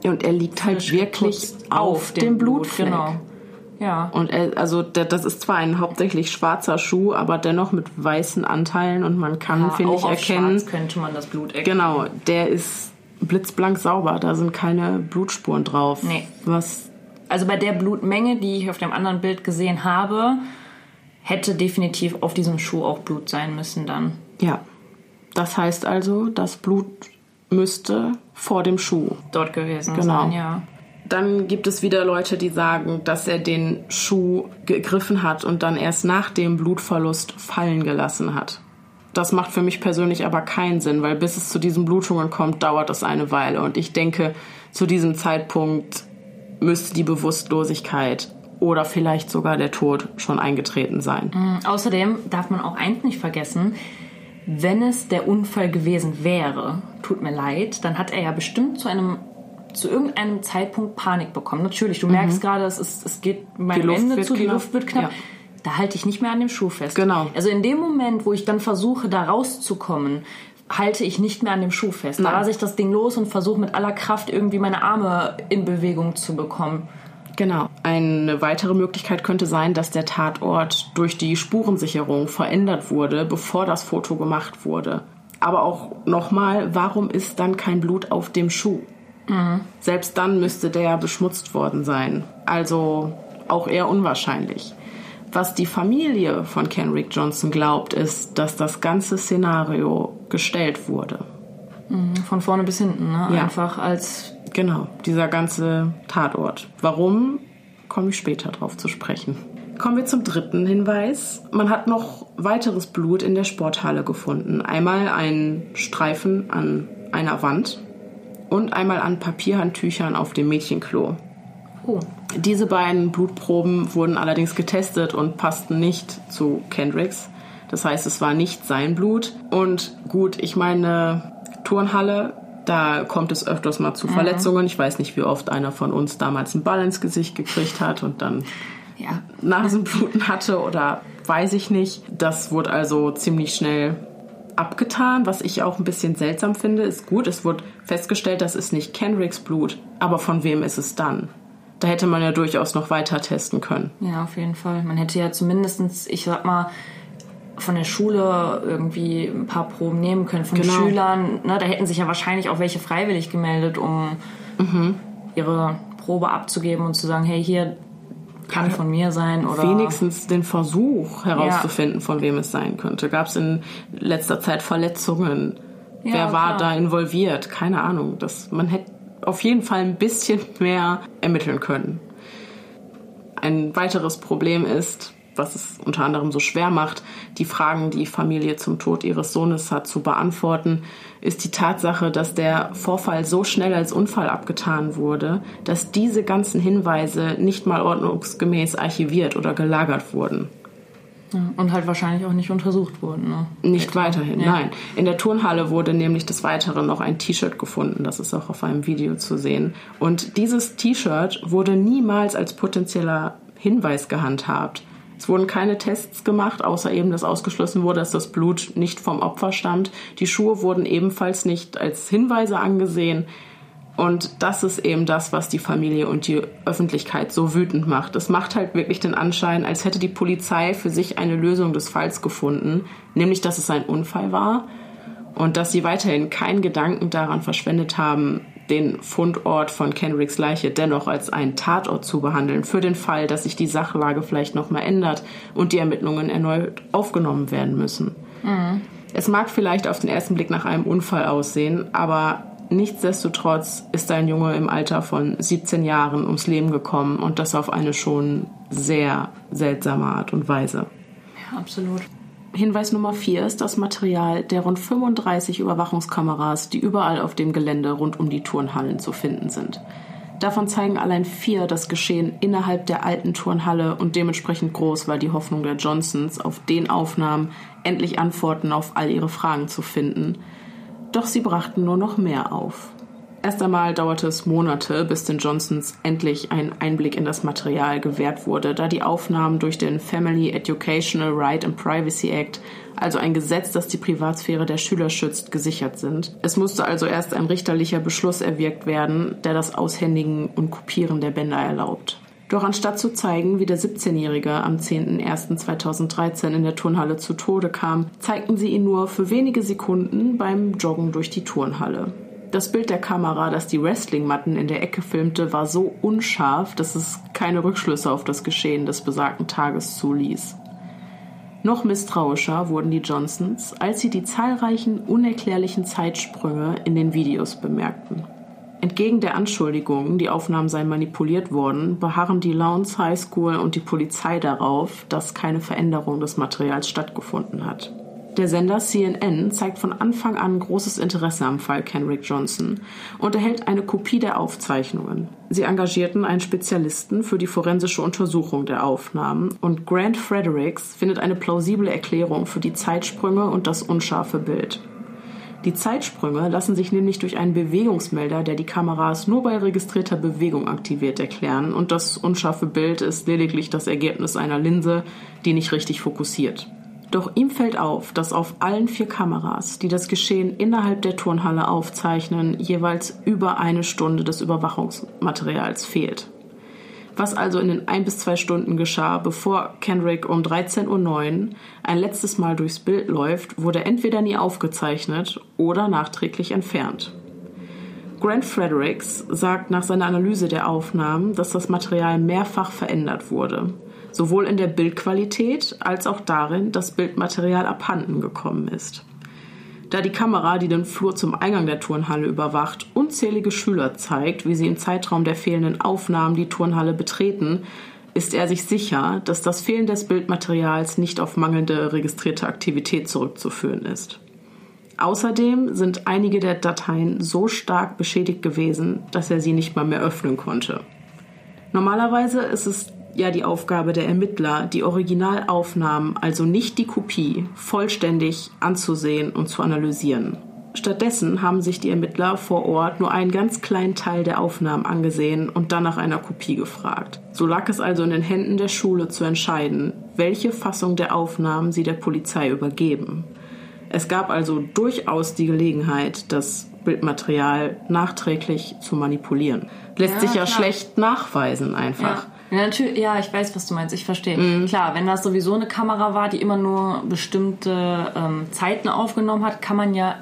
Und er liegt halt wirklich auf, dem Blutfleck. Blut, genau. Ja. Und er, also das ist zwar ein hauptsächlich schwarzer Schuh, aber dennoch mit weißen Anteilen und man kann, ja, finde ich, erkennen. Könnte man das Blut erkennen. Genau, der ist blitzblank sauber. Da sind keine Blutspuren drauf. Nee. Was? Also bei der Blutmenge, die ich auf dem anderen Bild gesehen habe, hätte definitiv auf diesem Schuh auch Blut sein müssen dann. Ja. Das heißt also, das Blut müsste vor dem Schuh dort gewesen genau. sein, ja. Dann gibt es wieder Leute, die sagen, dass er den Schuh gegriffen hat und dann erst nach dem Blutverlust fallen gelassen hat. Das macht für mich persönlich aber keinen Sinn, weil bis es zu diesen Blutungen kommt, dauert es eine Weile. Und ich denke, zu diesem Zeitpunkt müsste die Bewusstlosigkeit oder vielleicht sogar der Tod schon eingetreten sein. Mhm. Außerdem darf man auch eins nicht vergessen, wenn es der Unfall gewesen wäre, tut mir leid, dann hat er ja bestimmt zu einem zu irgendeinem Zeitpunkt Panik bekommen. Natürlich, du merkst mhm. gerade, es, ist, es geht meinem Ende zu, die Luft wird knapp. Ja. Da halte ich nicht mehr an dem Schuh fest. Genau. Also in dem Moment, wo ich dann versuche, da rauszukommen, halte ich nicht mehr an dem Schuh fest. Da lasse ich das Ding los und versuche mit aller Kraft irgendwie meine Arme in Bewegung zu bekommen. Genau. Eine weitere Möglichkeit könnte sein, dass der Tatort durch die Spurensicherung verändert wurde, bevor das Foto gemacht wurde. Aber auch nochmal, warum ist dann kein Blut auf dem Schuh? Mhm. Selbst dann müsste der beschmutzt worden sein. Also auch eher unwahrscheinlich. Was die Familie von Kenrick Johnson glaubt, ist, dass das ganze Szenario gestellt wurde. Mhm. Von vorne bis hinten, ne? Ja. Einfach als. Genau, dieser ganze Tatort. Warum, komme ich später drauf zu sprechen. Kommen wir zum dritten Hinweis. Man hat noch weiteres Blut in der Sporthalle gefunden. Einmal einen Streifen an einer Wand und einmal an Papierhandtüchern auf dem Mädchenklo. Oh. Diese beiden Blutproben wurden allerdings getestet und passten nicht zu Kendricks. Das heißt, es war nicht sein Blut. Und gut, ich meine, Turnhalle, da kommt es öfters mal zu. Verletzungen. Ich weiß nicht, wie oft einer von uns damals einen Ball ins Gesicht gekriegt hat und dann ja. Nasenbluten hatte oder weiß ich nicht. Das wurde also ziemlich schnell abgetan, was ich auch ein bisschen seltsam finde. Ist gut, es wurde festgestellt, das ist nicht Kenricks Blut, aber von wem ist es dann? Da hätte man ja durchaus noch weiter testen können. Ja, auf jeden Fall. Man hätte ja zumindestens, ich sag mal, von der Schule irgendwie ein paar Proben nehmen können, von genau. Schülern. Ne, da hätten sich ja wahrscheinlich auch welche freiwillig gemeldet, um mhm. ihre Probe abzugeben und zu sagen, hey, hier, kann von mir sein oder wenigstens den Versuch herauszufinden, ja. von wem es sein könnte. Gab es in letzter Zeit Verletzungen? Ja, Wer war klar. da involviert? Keine Ahnung. Das, man hätte auf jeden Fall ein bisschen mehr ermitteln können. Ein weiteres Problem ist, was es unter anderem so schwer macht, die Fragen, die Familie zum Tod ihres Sohnes hat, zu beantworten, ist die Tatsache, dass der Vorfall so schnell als Unfall abgetan wurde, dass diese ganzen Hinweise nicht mal ordnungsgemäß archiviert oder gelagert wurden. Und halt wahrscheinlich auch nicht untersucht wurden. Ne? Nicht Etwa. weiterhin, ja. nein. In der Turnhalle wurde nämlich des Weiteren noch ein T-Shirt gefunden. Das ist auch auf einem Video zu sehen. Und dieses T-Shirt wurde niemals als potenzieller Hinweis gehandhabt. Es wurden keine Tests gemacht, außer eben, dass ausgeschlossen wurde, dass das Blut nicht vom Opfer stammt. Die Schuhe wurden ebenfalls nicht als Hinweise angesehen. Und das ist eben das, was die Familie und die Öffentlichkeit so wütend macht. Es macht halt wirklich den Anschein, als hätte die Polizei für sich eine Lösung des Falls gefunden, nämlich dass es ein Unfall war und dass sie weiterhin keinen Gedanken daran verschwendet haben, den Fundort von Kenricks Leiche dennoch als einen Tatort zu behandeln, für den Fall, dass sich die Sachlage vielleicht nochmal ändert und die Ermittlungen erneut aufgenommen werden müssen. Mhm. Es mag vielleicht auf den ersten Blick nach einem Unfall aussehen, aber Nichtsdestotrotz ist ein Junge im Alter von 17 Jahren ums Leben gekommen und das auf eine schon sehr seltsame Art und Weise. Ja, absolut. Hinweis Nummer 4 ist das Material der rund 35 Überwachungskameras, die überall auf dem Gelände rund um die Turnhallen zu finden sind. Davon zeigen allein vier das Geschehen innerhalb der alten Turnhalle und dementsprechend groß war die Hoffnung der Johnsons, auf den Aufnahmen endlich Antworten auf all ihre Fragen zu finden – doch sie brachten nur noch mehr auf. Erst einmal dauerte es Monate, bis den Johnsons endlich ein Einblick in das Material gewährt wurde, da die Aufnahmen durch den Family Educational Right and Privacy Act, also ein Gesetz, das die Privatsphäre der Schüler schützt, gesichert sind. Es musste also erst ein richterlicher Beschluss erwirkt werden, der das Aushändigen und Kopieren der Bänder erlaubt. Doch anstatt zu zeigen, wie der 17-Jährige am 10.01.2013 in der Turnhalle zu Tode kam, zeigten sie ihn nur für wenige Sekunden beim Joggen durch die Turnhalle. Das Bild der Kamera, das die Wrestlingmatten in der Ecke filmte, war so unscharf, dass es keine Rückschlüsse auf das Geschehen des besagten Tages zuließ. Noch misstrauischer wurden die Johnsons, als sie die zahlreichen unerklärlichen Zeitsprünge in den Videos bemerkten. Entgegen der Anschuldigungen, die Aufnahmen seien manipuliert worden, beharren die Lowndes High School und die Polizei darauf, dass keine Veränderung des Materials stattgefunden hat. Der Sender CNN zeigt von Anfang an großes Interesse am Fall Kenrick Johnson und erhält eine Kopie der Aufzeichnungen. Sie engagierten einen Spezialisten für die forensische Untersuchung der Aufnahmen und Grant Fredericks findet eine plausible Erklärung für die Zeitsprünge und das unscharfe Bild. Die Zeitsprünge lassen sich nämlich durch einen Bewegungsmelder, der die Kameras nur bei registrierter Bewegung aktiviert, erklären und das unscharfe Bild ist lediglich das Ergebnis einer Linse, die nicht richtig fokussiert. Doch ihm fällt auf, dass auf allen vier Kameras, die das Geschehen innerhalb der Turnhalle aufzeichnen, jeweils über eine Stunde des Überwachungsmaterials fehlt. Was also in den ein bis zwei Stunden geschah, bevor Kendrick um 13.09 Uhr ein letztes Mal durchs Bild läuft, wurde entweder nie aufgezeichnet oder nachträglich entfernt. Grant Fredericks sagt nach seiner Analyse der Aufnahmen, dass das Material mehrfach verändert wurde, sowohl in der Bildqualität als auch darin, dass Bildmaterial abhanden gekommen ist da die Kamera, die den Flur zum Eingang der Turnhalle überwacht, unzählige Schüler zeigt, wie sie im Zeitraum der fehlenden Aufnahmen die Turnhalle betreten, ist er sich sicher, dass das Fehlen des Bildmaterials nicht auf mangelnde registrierte Aktivität zurückzuführen ist. Außerdem sind einige der Dateien so stark beschädigt gewesen, dass er sie nicht mal mehr öffnen konnte. Normalerweise ist es ja die Aufgabe der Ermittler, die Originalaufnahmen, also nicht die Kopie, vollständig anzusehen und zu analysieren. Stattdessen haben sich die Ermittler vor Ort nur einen ganz kleinen Teil der Aufnahmen angesehen und dann nach einer Kopie gefragt. So lag es also in den Händen der Schule zu entscheiden, welche Fassung der Aufnahmen sie der Polizei übergeben. Es gab also durchaus die Gelegenheit, das Bildmaterial nachträglich zu manipulieren. Lässt ja, sich ja klar. schlecht nachweisen einfach. Ja. Ja, natürlich, ja, ich weiß, was du meinst. Ich verstehe. Mhm. Klar, wenn das sowieso eine Kamera war, die immer nur bestimmte ähm, Zeiten aufgenommen hat, kann man ja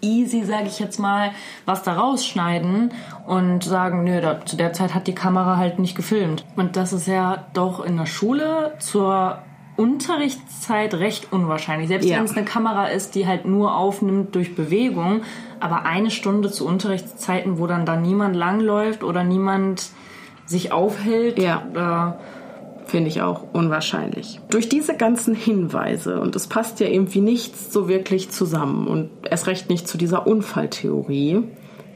easy, sage ich jetzt mal, was da rausschneiden und sagen, nö, da, zu der Zeit hat die Kamera halt nicht gefilmt. Und das ist ja doch in der Schule zur Unterrichtszeit recht unwahrscheinlich. Selbst ja. wenn es eine Kamera ist, die halt nur aufnimmt durch Bewegung, aber eine Stunde zu Unterrichtszeiten, wo dann da niemand langläuft oder niemand sich aufhält. Ja. Finde ich auch unwahrscheinlich. Durch diese ganzen Hinweise, und es passt ja irgendwie nichts so wirklich zusammen und erst recht nicht zu dieser Unfalltheorie,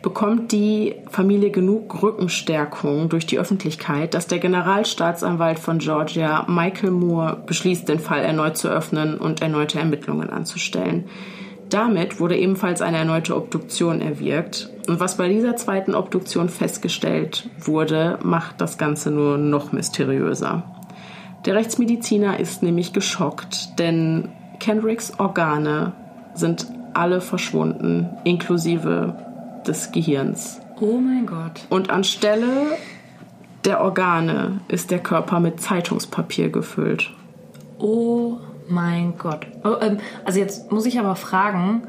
bekommt die Familie genug Rückenstärkung durch die Öffentlichkeit, dass der Generalstaatsanwalt von Georgia, Michael Moore, beschließt, den Fall erneut zu öffnen und erneute Ermittlungen anzustellen. Damit wurde ebenfalls eine erneute Obduktion erwirkt. Und was bei dieser zweiten Obduktion festgestellt wurde, macht das Ganze nur noch mysteriöser. Der Rechtsmediziner ist nämlich geschockt, denn Kendricks Organe sind alle verschwunden, inklusive des Gehirns. Oh mein Gott. Und anstelle der Organe ist der Körper mit Zeitungspapier gefüllt. Oh mein Gott. Oh, ähm, also jetzt muss ich aber fragen,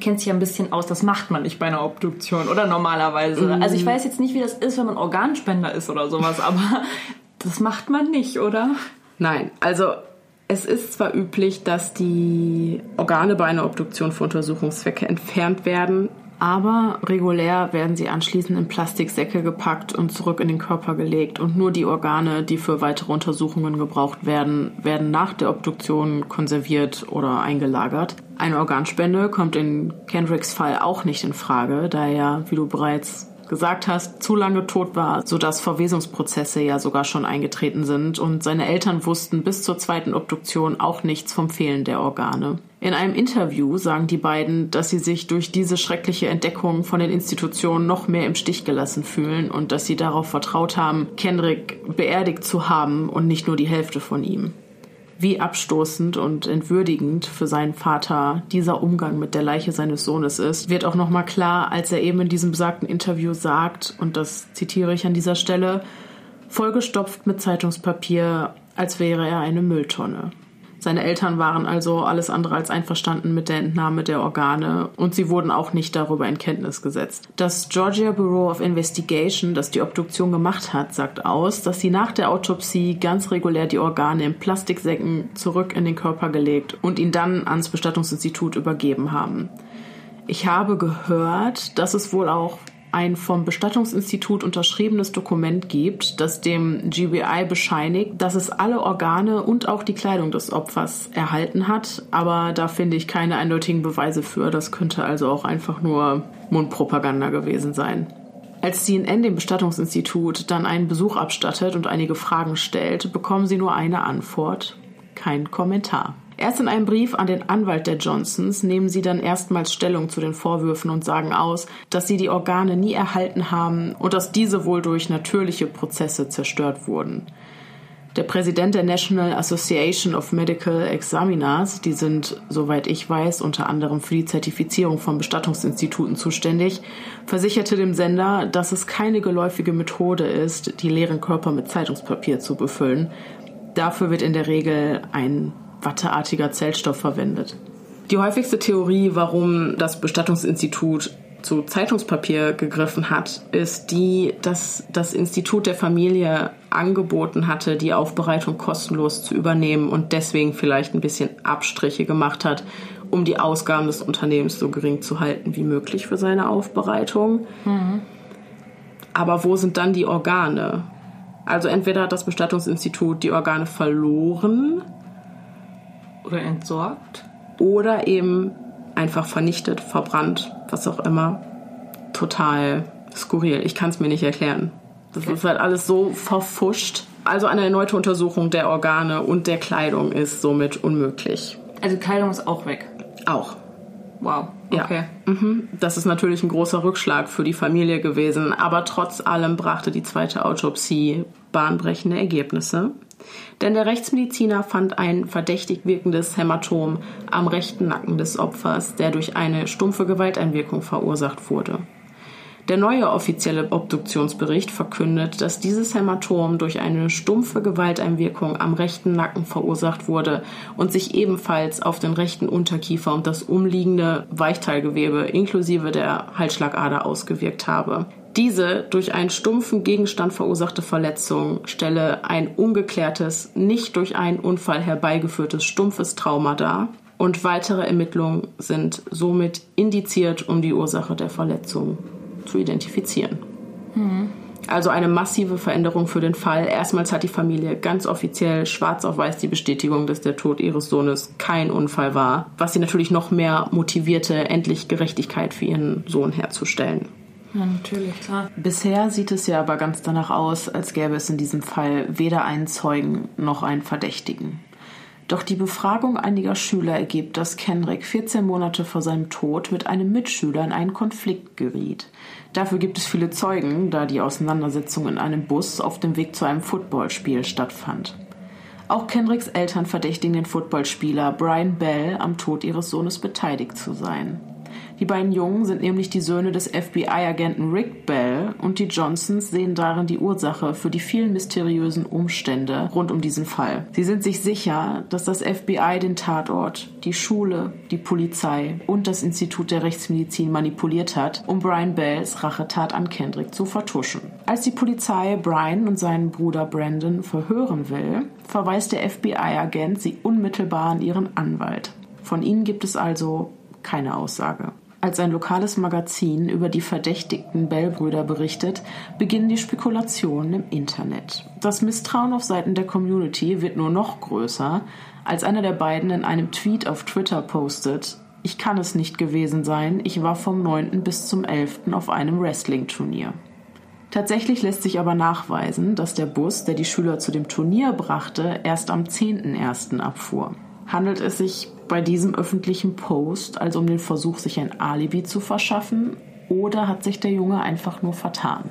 kennt sich ja ein bisschen aus, das macht man nicht bei einer Obduktion, oder normalerweise. Mm. Also ich weiß jetzt nicht, wie das ist, wenn man Organspender ist oder sowas, aber das macht man nicht, oder? Nein, also es ist zwar üblich, dass die Organe bei einer Obduktion für Untersuchungszwecke entfernt werden, aber regulär werden sie anschließend in Plastiksäcke gepackt und zurück in den Körper gelegt. Und nur die Organe, die für weitere Untersuchungen gebraucht werden, werden nach der Obduktion konserviert oder eingelagert. Eine Organspende kommt in Kendricks Fall auch nicht in Frage, da er, wie du bereits gesagt hast, zu lange tot war, sodass Verwesungsprozesse ja sogar schon eingetreten sind und seine Eltern wussten bis zur zweiten Obduktion auch nichts vom Fehlen der Organe. In einem Interview sagen die beiden, dass sie sich durch diese schreckliche Entdeckung von den Institutionen noch mehr im Stich gelassen fühlen und dass sie darauf vertraut haben, Kendrick beerdigt zu haben und nicht nur die Hälfte von ihm wie abstoßend und entwürdigend für seinen Vater dieser Umgang mit der Leiche seines Sohnes ist, wird auch nochmal klar, als er eben in diesem besagten Interview sagt, und das zitiere ich an dieser Stelle, vollgestopft mit Zeitungspapier, als wäre er eine Mülltonne. Seine Eltern waren also alles andere als einverstanden mit der Entnahme der Organe und sie wurden auch nicht darüber in Kenntnis gesetzt. Das Georgia Bureau of Investigation, das die Obduktion gemacht hat, sagt aus, dass sie nach der Autopsie ganz regulär die Organe in Plastiksäcken zurück in den Körper gelegt und ihn dann ans Bestattungsinstitut übergeben haben. Ich habe gehört, dass es wohl auch ein vom Bestattungsinstitut unterschriebenes Dokument gibt, das dem GBI bescheinigt, dass es alle Organe und auch die Kleidung des Opfers erhalten hat. Aber da finde ich keine eindeutigen Beweise für. Das könnte also auch einfach nur Mundpropaganda gewesen sein. Als CNN dem Bestattungsinstitut dann einen Besuch abstattet und einige Fragen stellt, bekommen sie nur eine Antwort. Kein Kommentar. Erst in einem Brief an den Anwalt der Johnsons nehmen sie dann erstmals Stellung zu den Vorwürfen und sagen aus, dass sie die Organe nie erhalten haben und dass diese wohl durch natürliche Prozesse zerstört wurden. Der Präsident der National Association of Medical Examiners, die sind, soweit ich weiß, unter anderem für die Zertifizierung von Bestattungsinstituten zuständig, versicherte dem Sender, dass es keine geläufige Methode ist, die leeren Körper mit Zeitungspapier zu befüllen. Dafür wird in der Regel ein watteartiger Zellstoff verwendet. Die häufigste Theorie, warum das Bestattungsinstitut zu Zeitungspapier gegriffen hat, ist die, dass das Institut der Familie angeboten hatte, die Aufbereitung kostenlos zu übernehmen und deswegen vielleicht ein bisschen Abstriche gemacht hat, um die Ausgaben des Unternehmens so gering zu halten wie möglich für seine Aufbereitung. Mhm. Aber wo sind dann die Organe? Also entweder hat das Bestattungsinstitut die Organe verloren oder entsorgt. Oder eben einfach vernichtet, verbrannt, was auch immer. Total skurril. Ich kann es mir nicht erklären. Das okay. ist halt alles so verfuscht. Also eine erneute Untersuchung der Organe und der Kleidung ist somit unmöglich. Also Kleidung ist auch weg. Auch. Wow. Okay. Ja. Mhm. Das ist natürlich ein großer Rückschlag für die Familie gewesen, aber trotz allem brachte die zweite Autopsie bahnbrechende Ergebnisse. Denn der Rechtsmediziner fand ein verdächtig wirkendes Hämatom am rechten Nacken des Opfers, der durch eine stumpfe Gewalteinwirkung verursacht wurde. Der neue offizielle Obduktionsbericht verkündet, dass dieses Hämatom durch eine stumpfe Gewalteinwirkung am rechten Nacken verursacht wurde und sich ebenfalls auf den rechten Unterkiefer und das umliegende Weichteilgewebe inklusive der Halsschlagader ausgewirkt habe. Diese durch einen stumpfen Gegenstand verursachte Verletzung stelle ein ungeklärtes, nicht durch einen Unfall herbeigeführtes stumpfes Trauma dar und weitere Ermittlungen sind somit indiziert, um die Ursache der Verletzung zu identifizieren. Mhm. Also eine massive Veränderung für den Fall. Erstmals hat die Familie ganz offiziell schwarz auf weiß die Bestätigung, dass der Tod ihres Sohnes kein Unfall war, was sie natürlich noch mehr motivierte, endlich Gerechtigkeit für ihren Sohn herzustellen. Ja, natürlich, klar. Bisher sieht es ja aber ganz danach aus, als gäbe es in diesem Fall weder einen Zeugen noch einen Verdächtigen. Doch die Befragung einiger Schüler ergibt, dass Kenrick 14 Monate vor seinem Tod mit einem Mitschüler in einen Konflikt geriet. Dafür gibt es viele Zeugen, da die Auseinandersetzung in einem Bus auf dem Weg zu einem Footballspiel stattfand. Auch Kendricks Eltern verdächtigen den Footballspieler Brian Bell am Tod ihres Sohnes beteiligt zu sein. Die beiden Jungen sind nämlich die Söhne des FBI-Agenten Rick Bell und die Johnsons sehen darin die Ursache für die vielen mysteriösen Umstände rund um diesen Fall. Sie sind sich sicher, dass das FBI den Tatort, die Schule, die Polizei und das Institut der Rechtsmedizin manipuliert hat, um Brian Bells Rachetat an Kendrick zu vertuschen. Als die Polizei Brian und seinen Bruder Brandon verhören will, verweist der FBI-Agent sie unmittelbar an ihren Anwalt. Von ihnen gibt es also keine Aussage. Als ein lokales Magazin über die verdächtigten Bell-Brüder berichtet, beginnen die Spekulationen im Internet. Das Misstrauen auf Seiten der Community wird nur noch größer, als einer der beiden in einem Tweet auf Twitter postet, ich kann es nicht gewesen sein, ich war vom 9. bis zum 11. auf einem Wrestling-Turnier. Tatsächlich lässt sich aber nachweisen, dass der Bus, der die Schüler zu dem Turnier brachte, erst am 10.01. abfuhr. Handelt es sich bei diesem öffentlichen Post also um den Versuch, sich ein Alibi zu verschaffen oder hat sich der Junge einfach nur vertan?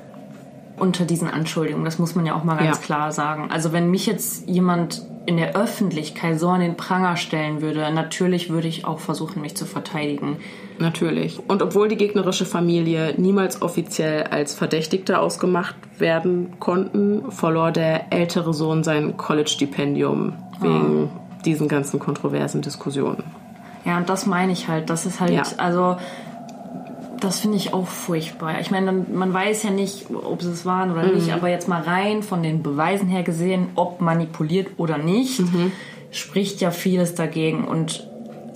Unter diesen Anschuldigungen, das muss man ja auch mal ganz ja. klar sagen. Also wenn mich jetzt jemand in der Öffentlichkeit so an den Pranger stellen würde, natürlich würde ich auch versuchen, mich zu verteidigen. Natürlich. Und obwohl die gegnerische Familie niemals offiziell als Verdächtigter ausgemacht werden konnten, verlor der ältere Sohn sein College-Stipendium wegen oh diesen ganzen kontroversen Diskussionen. Ja, und das meine ich halt. Das ist halt, ja. also das finde ich auch furchtbar. Ich meine, man weiß ja nicht, ob sie es waren oder mhm. nicht, aber jetzt mal rein von den Beweisen her gesehen, ob manipuliert oder nicht, mhm. spricht ja vieles dagegen. Und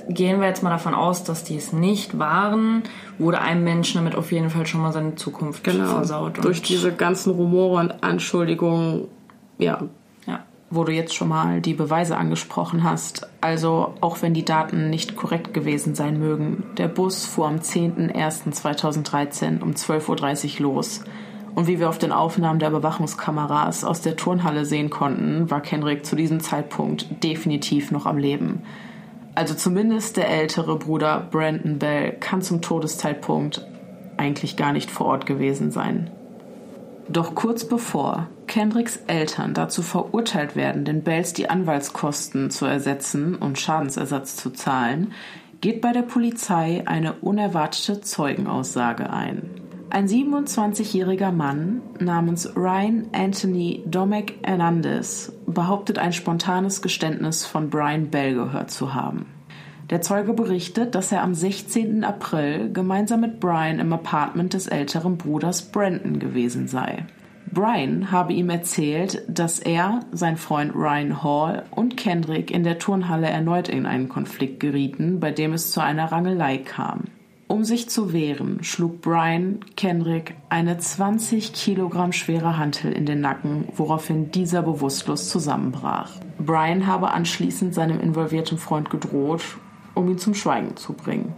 gehen wir jetzt mal davon aus, dass die es nicht waren, wurde einem Menschen damit auf jeden Fall schon mal seine Zukunft genau. versaut. Durch diese ganzen Rumore und Anschuldigungen, ja, wo du jetzt schon mal die Beweise angesprochen hast. Also auch wenn die Daten nicht korrekt gewesen sein mögen, der Bus fuhr am 10.01.2013 um 12.30 Uhr los. Und wie wir auf den Aufnahmen der Überwachungskameras aus der Turnhalle sehen konnten, war Kendrick zu diesem Zeitpunkt definitiv noch am Leben. Also zumindest der ältere Bruder Brandon Bell kann zum Todeszeitpunkt eigentlich gar nicht vor Ort gewesen sein. Doch kurz bevor Kendricks Eltern dazu verurteilt werden, den Bells die Anwaltskosten zu ersetzen und Schadensersatz zu zahlen, geht bei der Polizei eine unerwartete Zeugenaussage ein. Ein 27-jähriger Mann namens Ryan Anthony Domek Hernandez behauptet ein spontanes Geständnis von Brian Bell gehört zu haben. Der Zeuge berichtet, dass er am 16. April gemeinsam mit Brian im Apartment des älteren Bruders Brandon gewesen sei. Brian habe ihm erzählt, dass er, sein Freund Ryan Hall und Kendrick in der Turnhalle erneut in einen Konflikt gerieten, bei dem es zu einer Rangelei kam. Um sich zu wehren, schlug Brian Kendrick eine 20 Kilogramm schwere Hantel in den Nacken, woraufhin dieser bewusstlos zusammenbrach. Brian habe anschließend seinem involvierten Freund gedroht um ihn zum Schweigen zu bringen.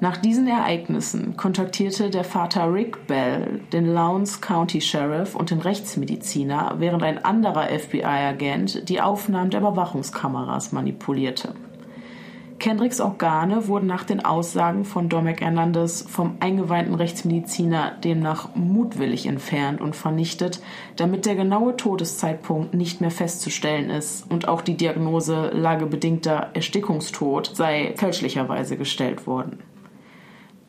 Nach diesen Ereignissen kontaktierte der Vater Rick Bell den Lowndes County Sheriff und den Rechtsmediziner, während ein anderer FBI-Agent die Aufnahmen der Überwachungskameras manipulierte. Kendricks Organe wurden nach den Aussagen von Domek Hernandez vom eingeweihten Rechtsmediziner demnach mutwillig entfernt und vernichtet, damit der genaue Todeszeitpunkt nicht mehr festzustellen ist und auch die Diagnose lagebedingter Erstickungstod sei fälschlicherweise gestellt worden.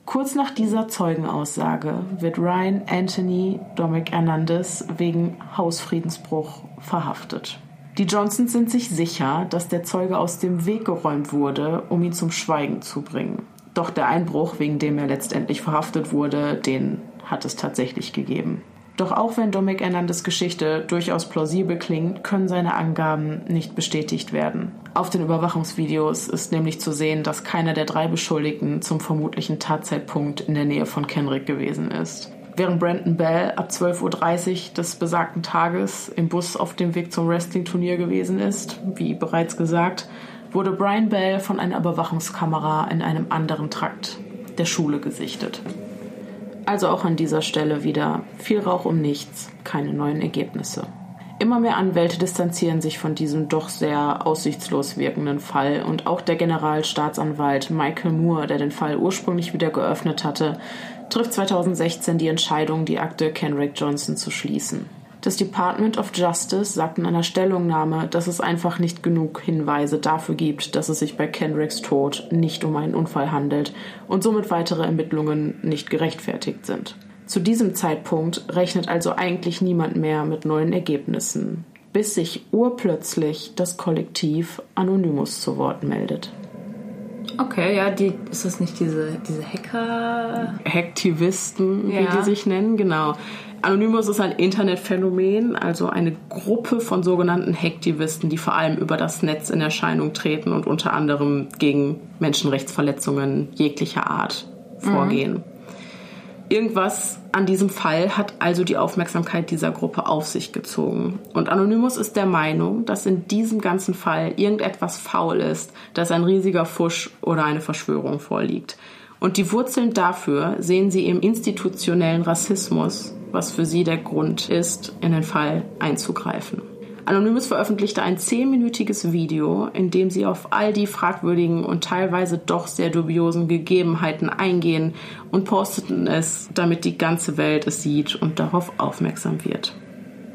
Kurz nach dieser Zeugenaussage wird Ryan Anthony Domek Hernandez wegen Hausfriedensbruch verhaftet. Die Johnsons sind sich sicher, dass der Zeuge aus dem Weg geräumt wurde, um ihn zum Schweigen zu bringen. Doch der Einbruch, wegen dem er letztendlich verhaftet wurde, den hat es tatsächlich gegeben. Doch auch wenn Dominic Hernandez Geschichte durchaus plausibel klingt, können seine Angaben nicht bestätigt werden. Auf den Überwachungsvideos ist nämlich zu sehen, dass keiner der drei Beschuldigten zum vermutlichen Tatzeitpunkt in der Nähe von Kenrick gewesen ist. Während Brandon Bell ab 12.30 Uhr des besagten Tages im Bus auf dem Weg zum Wrestling-Turnier gewesen ist, wie bereits gesagt, wurde Brian Bell von einer Überwachungskamera in einem anderen Trakt der Schule gesichtet. Also auch an dieser Stelle wieder viel Rauch um nichts, keine neuen Ergebnisse. Immer mehr Anwälte distanzieren sich von diesem doch sehr aussichtslos wirkenden Fall und auch der Generalstaatsanwalt Michael Moore, der den Fall ursprünglich wieder geöffnet hatte, trifft 2016 die Entscheidung, die Akte Kenrick Johnson zu schließen. Das Department of Justice sagt in einer Stellungnahme, dass es einfach nicht genug Hinweise dafür gibt, dass es sich bei Kenricks Tod nicht um einen Unfall handelt und somit weitere Ermittlungen nicht gerechtfertigt sind. Zu diesem Zeitpunkt rechnet also eigentlich niemand mehr mit neuen Ergebnissen, bis sich urplötzlich das Kollektiv Anonymous zu Wort meldet. Okay, ja, die, ist das nicht diese, diese Hacker? Hacktivisten, ja. wie die sich nennen, genau. Anonymous ist ein Internetphänomen, also eine Gruppe von sogenannten Hacktivisten, die vor allem über das Netz in Erscheinung treten und unter anderem gegen Menschenrechtsverletzungen jeglicher Art vorgehen. Mhm. Irgendwas an diesem Fall hat also die Aufmerksamkeit dieser Gruppe auf sich gezogen. Und Anonymous ist der Meinung, dass in diesem ganzen Fall irgendetwas faul ist, dass ein riesiger Fusch oder eine Verschwörung vorliegt. Und die Wurzeln dafür sehen sie im institutionellen Rassismus, was für sie der Grund ist, in den Fall einzugreifen. Anonymous veröffentlichte ein zehnminütiges Video, in dem sie auf all die fragwürdigen und teilweise doch sehr dubiosen Gegebenheiten eingehen und posteten es, damit die ganze Welt es sieht und darauf aufmerksam wird.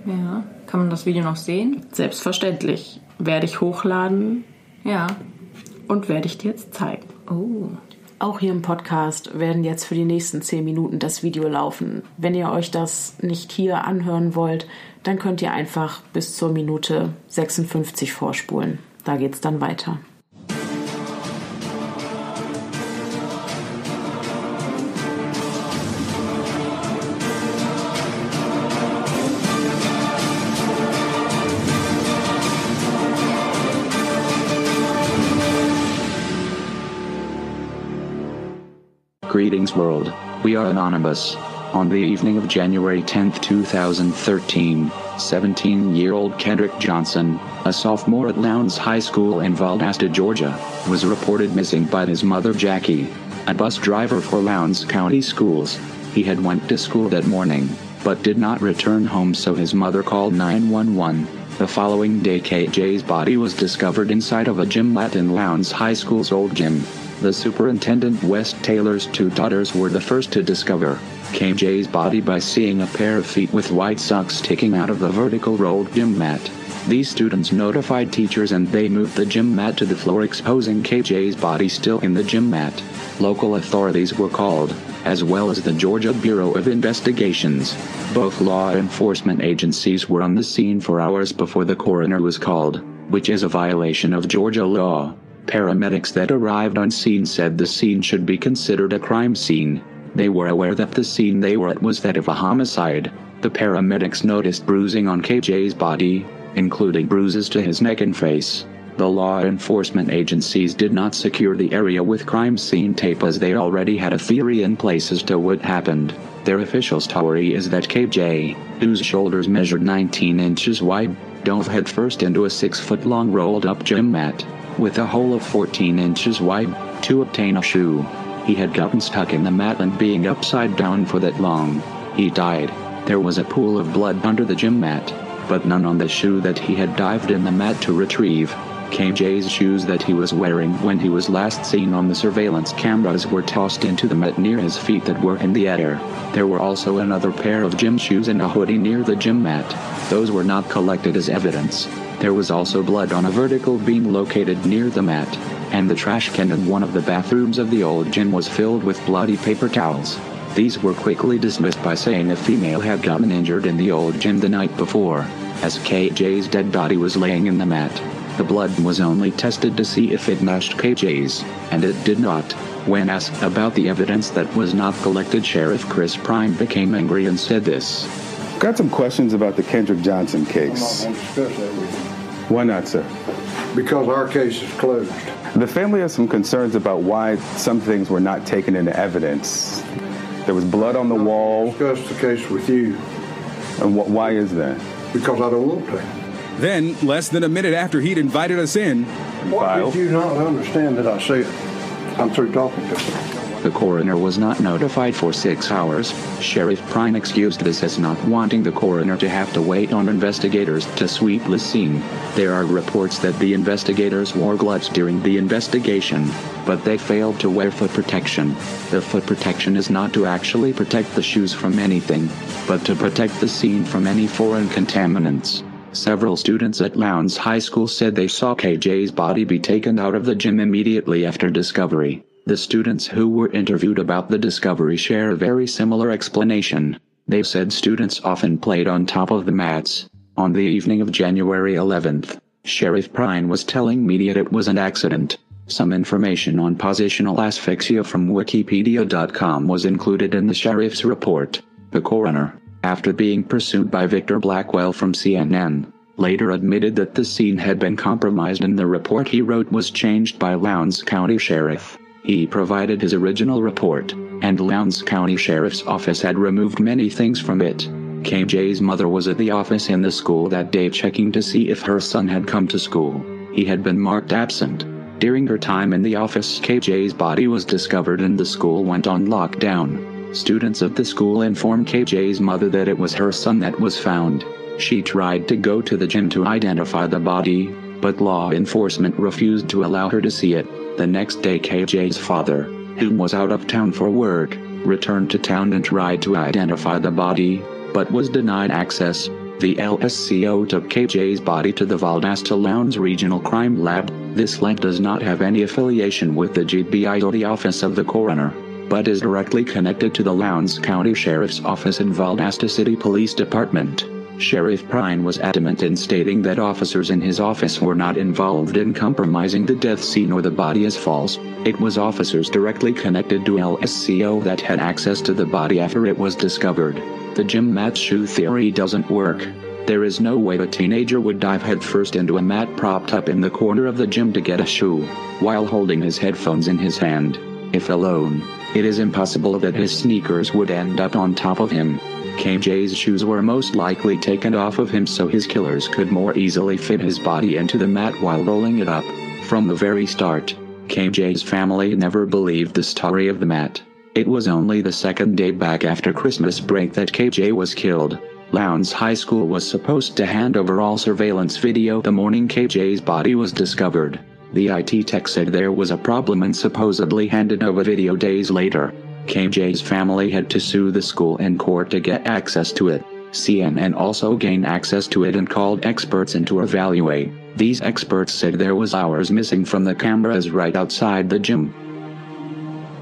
Ja, kann man das Video noch sehen? Selbstverständlich. Werde ich hochladen. Ja. Und werde ich dir jetzt zeigen. Oh. Auch hier im Podcast werden jetzt für die nächsten zehn Minuten das Video laufen. Wenn ihr euch das nicht hier anhören wollt, dann könnt ihr einfach bis zur Minute 56 vorspulen. Da geht's dann weiter. Greetings world, we are Anonymous. On the evening of January 10, 2013, 17 year old Kendrick Johnson, a sophomore at Lowndes High School in Valdosta, Georgia, was reported missing by his mother Jackie, a bus driver for Lowndes County Schools. He had went to school that morning, but did not return home so his mother called 911. The following day KJ's body was discovered inside of a gym mat in Lowndes High School's old gym. The superintendent West Taylor's two daughters were the first to discover KJ's body by seeing a pair of feet with white socks sticking out of the vertical rolled gym mat. These students notified teachers and they moved the gym mat to the floor exposing KJ's body still in the gym mat. Local authorities were called, as well as the Georgia Bureau of Investigations. Both law enforcement agencies were on the scene for hours before the coroner was called, which is a violation of Georgia law. Paramedics that arrived on scene said the scene should be considered a crime scene. They were aware that the scene they were at was that of a homicide. The paramedics noticed bruising on KJ's body, including bruises to his neck and face. The law enforcement agencies did not secure the area with crime scene tape as they already had a theory in place as to what happened. Their official story is that KJ, whose shoulders measured 19 inches wide, dove headfirst into a 6 foot long rolled up gym mat, with a hole of 14 inches wide, to obtain a shoe. He had gotten stuck in the mat and being upside down for that long. He died. There was a pool of blood under the gym mat, but none on the shoe that he had dived in the mat to retrieve. KJ's shoes that he was wearing when he was last seen on the surveillance cameras were tossed into the mat near his feet that were in the air. There were also another pair of gym shoes and a hoodie near the gym mat. Those were not collected as evidence. There was also blood on a vertical beam located near the mat and the trash can in one of the bathrooms of the old gym was filled with bloody paper towels. These were quickly dismissed by saying a female had gotten injured in the old gym the night before, as KJ's dead body was laying in the mat. The blood was only tested to see if it matched KJ's, and it did not. When asked about the evidence that was not collected, Sheriff Chris Prime became angry and said this. Got some questions about the Kendrick Johnson case. Why not, sir? Because our case is closed. The family has some concerns about why some things were not taken into evidence. There was blood on the I'm wall. Discuss the case with you. And wh- why is that? Because I don't want to. Then, less than a minute after he'd invited us in, What File. did you not understand that I said? I'm through talking to you. The coroner was not notified for six hours. Sheriff Prine excused this as not wanting the coroner to have to wait on investigators to sweep the scene. There are reports that the investigators wore gloves during the investigation, but they failed to wear foot protection. The foot protection is not to actually protect the shoes from anything, but to protect the scene from any foreign contaminants. Several students at Lowndes High School said they saw KJ's body be taken out of the gym immediately after discovery. The students who were interviewed about the discovery share a very similar explanation. They said students often played on top of the mats. On the evening of January 11th, Sheriff Prine was telling media it was an accident. Some information on positional asphyxia from Wikipedia.com was included in the sheriff's report. The coroner, after being pursued by Victor Blackwell from CNN, later admitted that the scene had been compromised and the report he wrote was changed by Lowndes County Sheriff. He provided his original report, and Lowndes County Sheriff's Office had removed many things from it. KJ's mother was at the office in the school that day checking to see if her son had come to school. He had been marked absent. During her time in the office, KJ's body was discovered and the school went on lockdown. Students of the school informed KJ's mother that it was her son that was found. She tried to go to the gym to identify the body, but law enforcement refused to allow her to see it. The next day, KJ's father, who was out of town for work, returned to town and tried to identify the body, but was denied access. The LSCO took KJ's body to the Valdosta Lowndes Regional Crime Lab. This lab does not have any affiliation with the GBI or the Office of the Coroner, but is directly connected to the Lowndes County Sheriff's Office and Valdosta City Police Department. Sheriff Prine was adamant in stating that officers in his office were not involved in compromising the death scene or the body as false. It was officers directly connected to LSCO that had access to the body after it was discovered. The gym mat shoe theory doesn't work. There is no way a teenager would dive headfirst into a mat propped up in the corner of the gym to get a shoe, while holding his headphones in his hand. If alone, it is impossible that his sneakers would end up on top of him. KJ's shoes were most likely taken off of him so his killers could more easily fit his body into the mat while rolling it up. From the very start, KJ's family never believed the story of the mat. It was only the second day back after Christmas break that KJ was killed. Lowndes High School was supposed to hand over all surveillance video the morning KJ's body was discovered. The IT tech said there was a problem and supposedly handed over video days later. KJ's family had to sue the school in court to get access to it. CNN also gained access to it and called experts in to evaluate. These experts said there was hours missing from the cameras right outside the gym.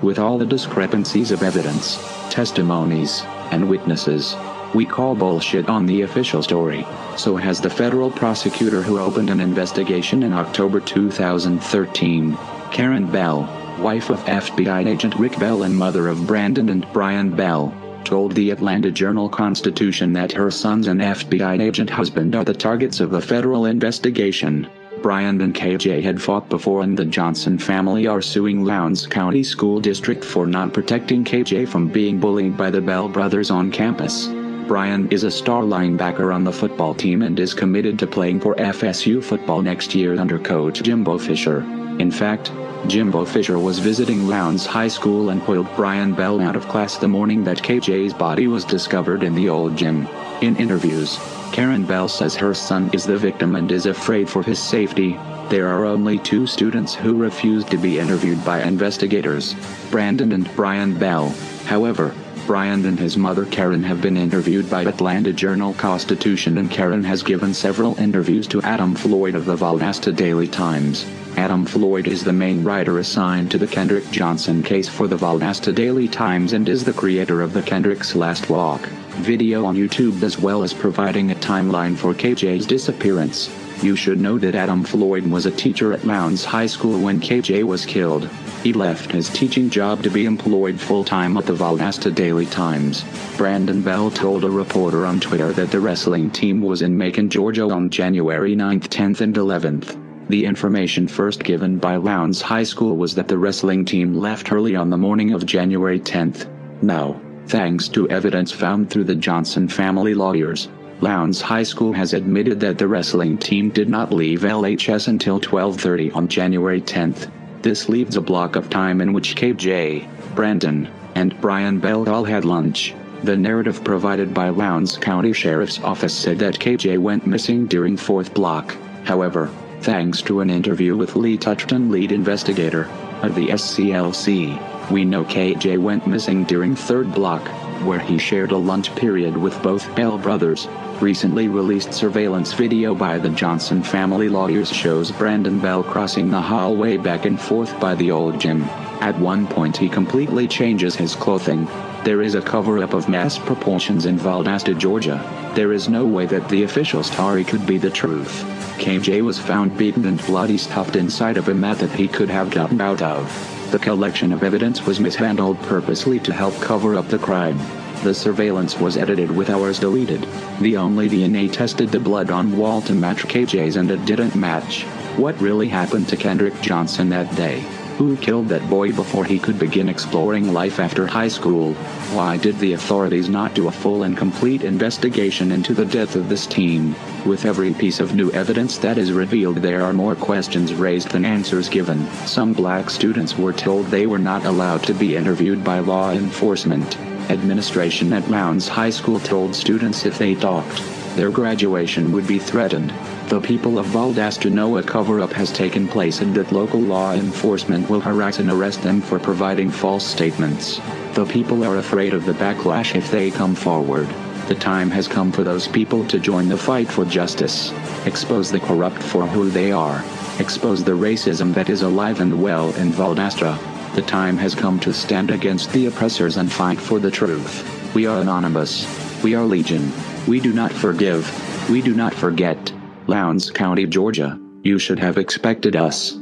With all the discrepancies of evidence, testimonies, and witnesses, we call bullshit on the official story. So has the federal prosecutor who opened an investigation in October 2013, Karen Bell wife of FBI agent Rick Bell and mother of Brandon and Brian Bell, told the Atlanta Journal Constitution that her sons and FBI agent husband are the targets of a federal investigation. Brian and KJ had fought before and the Johnson family are suing Lowndes County School District for not protecting KJ from being bullied by the Bell brothers on campus. Brian is a star linebacker on the football team and is committed to playing for FSU football next year under coach Jimbo Fisher. In fact, Jimbo Fisher was visiting Lowndes High School and pulled Brian Bell out of class the morning that KJ's body was discovered in the old gym. In interviews, Karen Bell says her son is the victim and is afraid for his safety. There are only two students who refused to be interviewed by investigators Brandon and Brian Bell. However, Brian and his mother Karen have been interviewed by Atlanta Journal Constitution and Karen has given several interviews to Adam Floyd of the Valdosta Daily Times. Adam Floyd is the main writer assigned to the Kendrick Johnson case for the Valdosta Daily Times and is the creator of the Kendrick's Last Walk video on YouTube as well as providing a timeline for KJ's disappearance. You should know that Adam Floyd was a teacher at Mounds High School when KJ was killed. He left his teaching job to be employed full time at the Valdosta Daily Times. Brandon Bell told a reporter on Twitter that the wrestling team was in Macon, Georgia on January 9th, 10th, and 11th. The information first given by Lowndes High School was that the wrestling team left early on the morning of January 10th. Now, thanks to evidence found through the Johnson family lawyers, Lowndes High School has admitted that the wrestling team did not leave LHS until 12:30 on January 10th. This leaves a block of time in which KJ, Brandon, and Brian Bell all had lunch. The narrative provided by Lowndes County Sheriff's Office said that KJ went missing during fourth block. However, thanks to an interview with Lee Touchton, lead investigator of the SCLC, we know KJ went missing during third block, where he shared a lunch period with both Bell brothers. Recently released surveillance video by the Johnson family lawyers shows Brandon Bell crossing the hallway back and forth by the old gym. At one point, he completely changes his clothing. There is a cover up of mass proportions in Valdosta, Georgia. There is no way that the official story could be the truth. KJ was found beaten and bloody stuffed inside of a mat that he could have gotten out of. The collection of evidence was mishandled purposely to help cover up the crime. The surveillance was edited with hours deleted. The only DNA tested the blood on wall to match KJ's and it didn't match. What really happened to Kendrick Johnson that day? Who killed that boy before he could begin exploring life after high school? Why did the authorities not do a full and complete investigation into the death of this teen? With every piece of new evidence that is revealed, there are more questions raised than answers given. Some black students were told they were not allowed to be interviewed by law enforcement. Administration at Mounds High School told students if they talked, their graduation would be threatened. The people of Valdosta know a cover-up has taken place and that local law enforcement will harass and arrest them for providing false statements. The people are afraid of the backlash if they come forward. The time has come for those people to join the fight for justice. Expose the corrupt for who they are. Expose the racism that is alive and well in Valdosta. The time has come to stand against the oppressors and fight for the truth. We are anonymous. We are legion. We do not forgive. We do not forget. Lowndes County, Georgia. You should have expected us.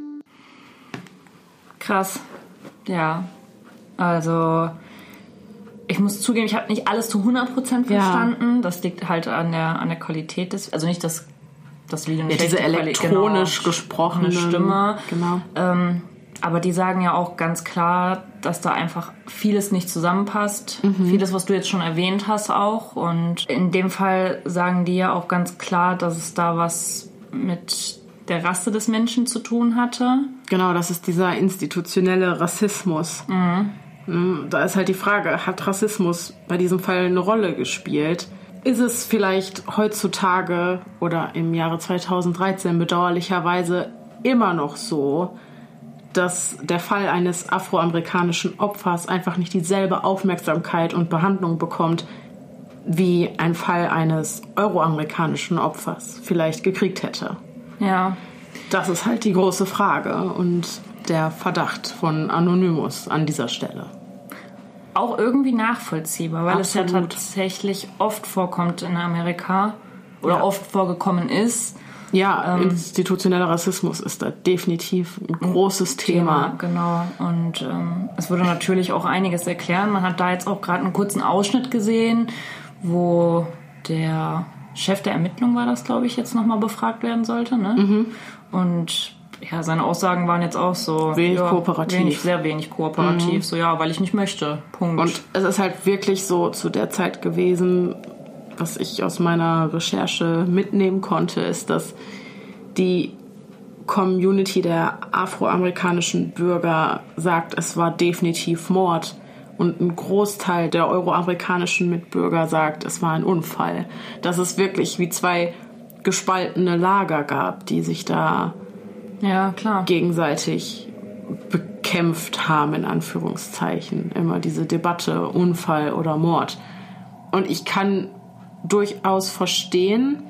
Krass. Ja. Also, ich muss zugeben, ich habe nicht alles zu 100% Ja. verstanden. Das liegt halt an der, an der Qualität des, also nicht das, das Lied Ja, diese elektronisch gesprochene Stimme. Genau. Ähm, aber die sagen ja auch ganz klar, dass da einfach vieles nicht zusammenpasst. Vieles, was du jetzt schon erwähnt hast, auch. Und in dem Fall sagen die ja auch ganz klar, dass es da was mit der Rasse des Menschen zu tun hatte. Genau, das ist dieser institutionelle Rassismus. Mhm. Da ist halt die Frage, hat Rassismus bei diesem Fall eine Rolle gespielt? Ist es vielleicht heutzutage oder im Jahre 2013 bedauerlicherweise immer noch so, dass der Fall eines afroamerikanischen Opfers einfach nicht dieselbe Aufmerksamkeit und Behandlung bekommt, wie ein Fall eines euroamerikanischen Opfers vielleicht gekriegt hätte? Ja. Das ist halt die große Frage und der Verdacht von Anonymous an dieser Stelle. Auch irgendwie nachvollziehbar, weil es ja Absolut. tatsächlich oft vorkommt in Amerika oder Ja. oft vorgekommen ist. Ja, institutioneller Rassismus ist da definitiv ein großes Thema. Genau. Und ähm, es würde natürlich auch einiges erklären. Man hat da jetzt auch gerade einen kurzen Ausschnitt gesehen, wo der Chef der Ermittlung war das, glaube ich, jetzt nochmal befragt werden sollte. Ne? Mhm. Und ja, seine Aussagen waren jetzt auch so Wenig ja, kooperativ. Mhm. Wenig, sehr wenig kooperativ. So ja, weil ich nicht möchte. Punkt. Und es ist halt wirklich so zu der Zeit gewesen, was ich aus meiner Recherche mitnehmen konnte, ist, dass die Community der afroamerikanischen Bürger sagt, es war definitiv Mord. Und ein Großteil der euroamerikanischen Mitbürger sagt, es war ein Unfall. Dass es wirklich wie zwei gespaltene Lager gab, die sich da ja, gegenseitig bekämpft haben, in Anführungszeichen. Immer diese Debatte, Unfall oder Mord. Und ich kann durchaus verstehen,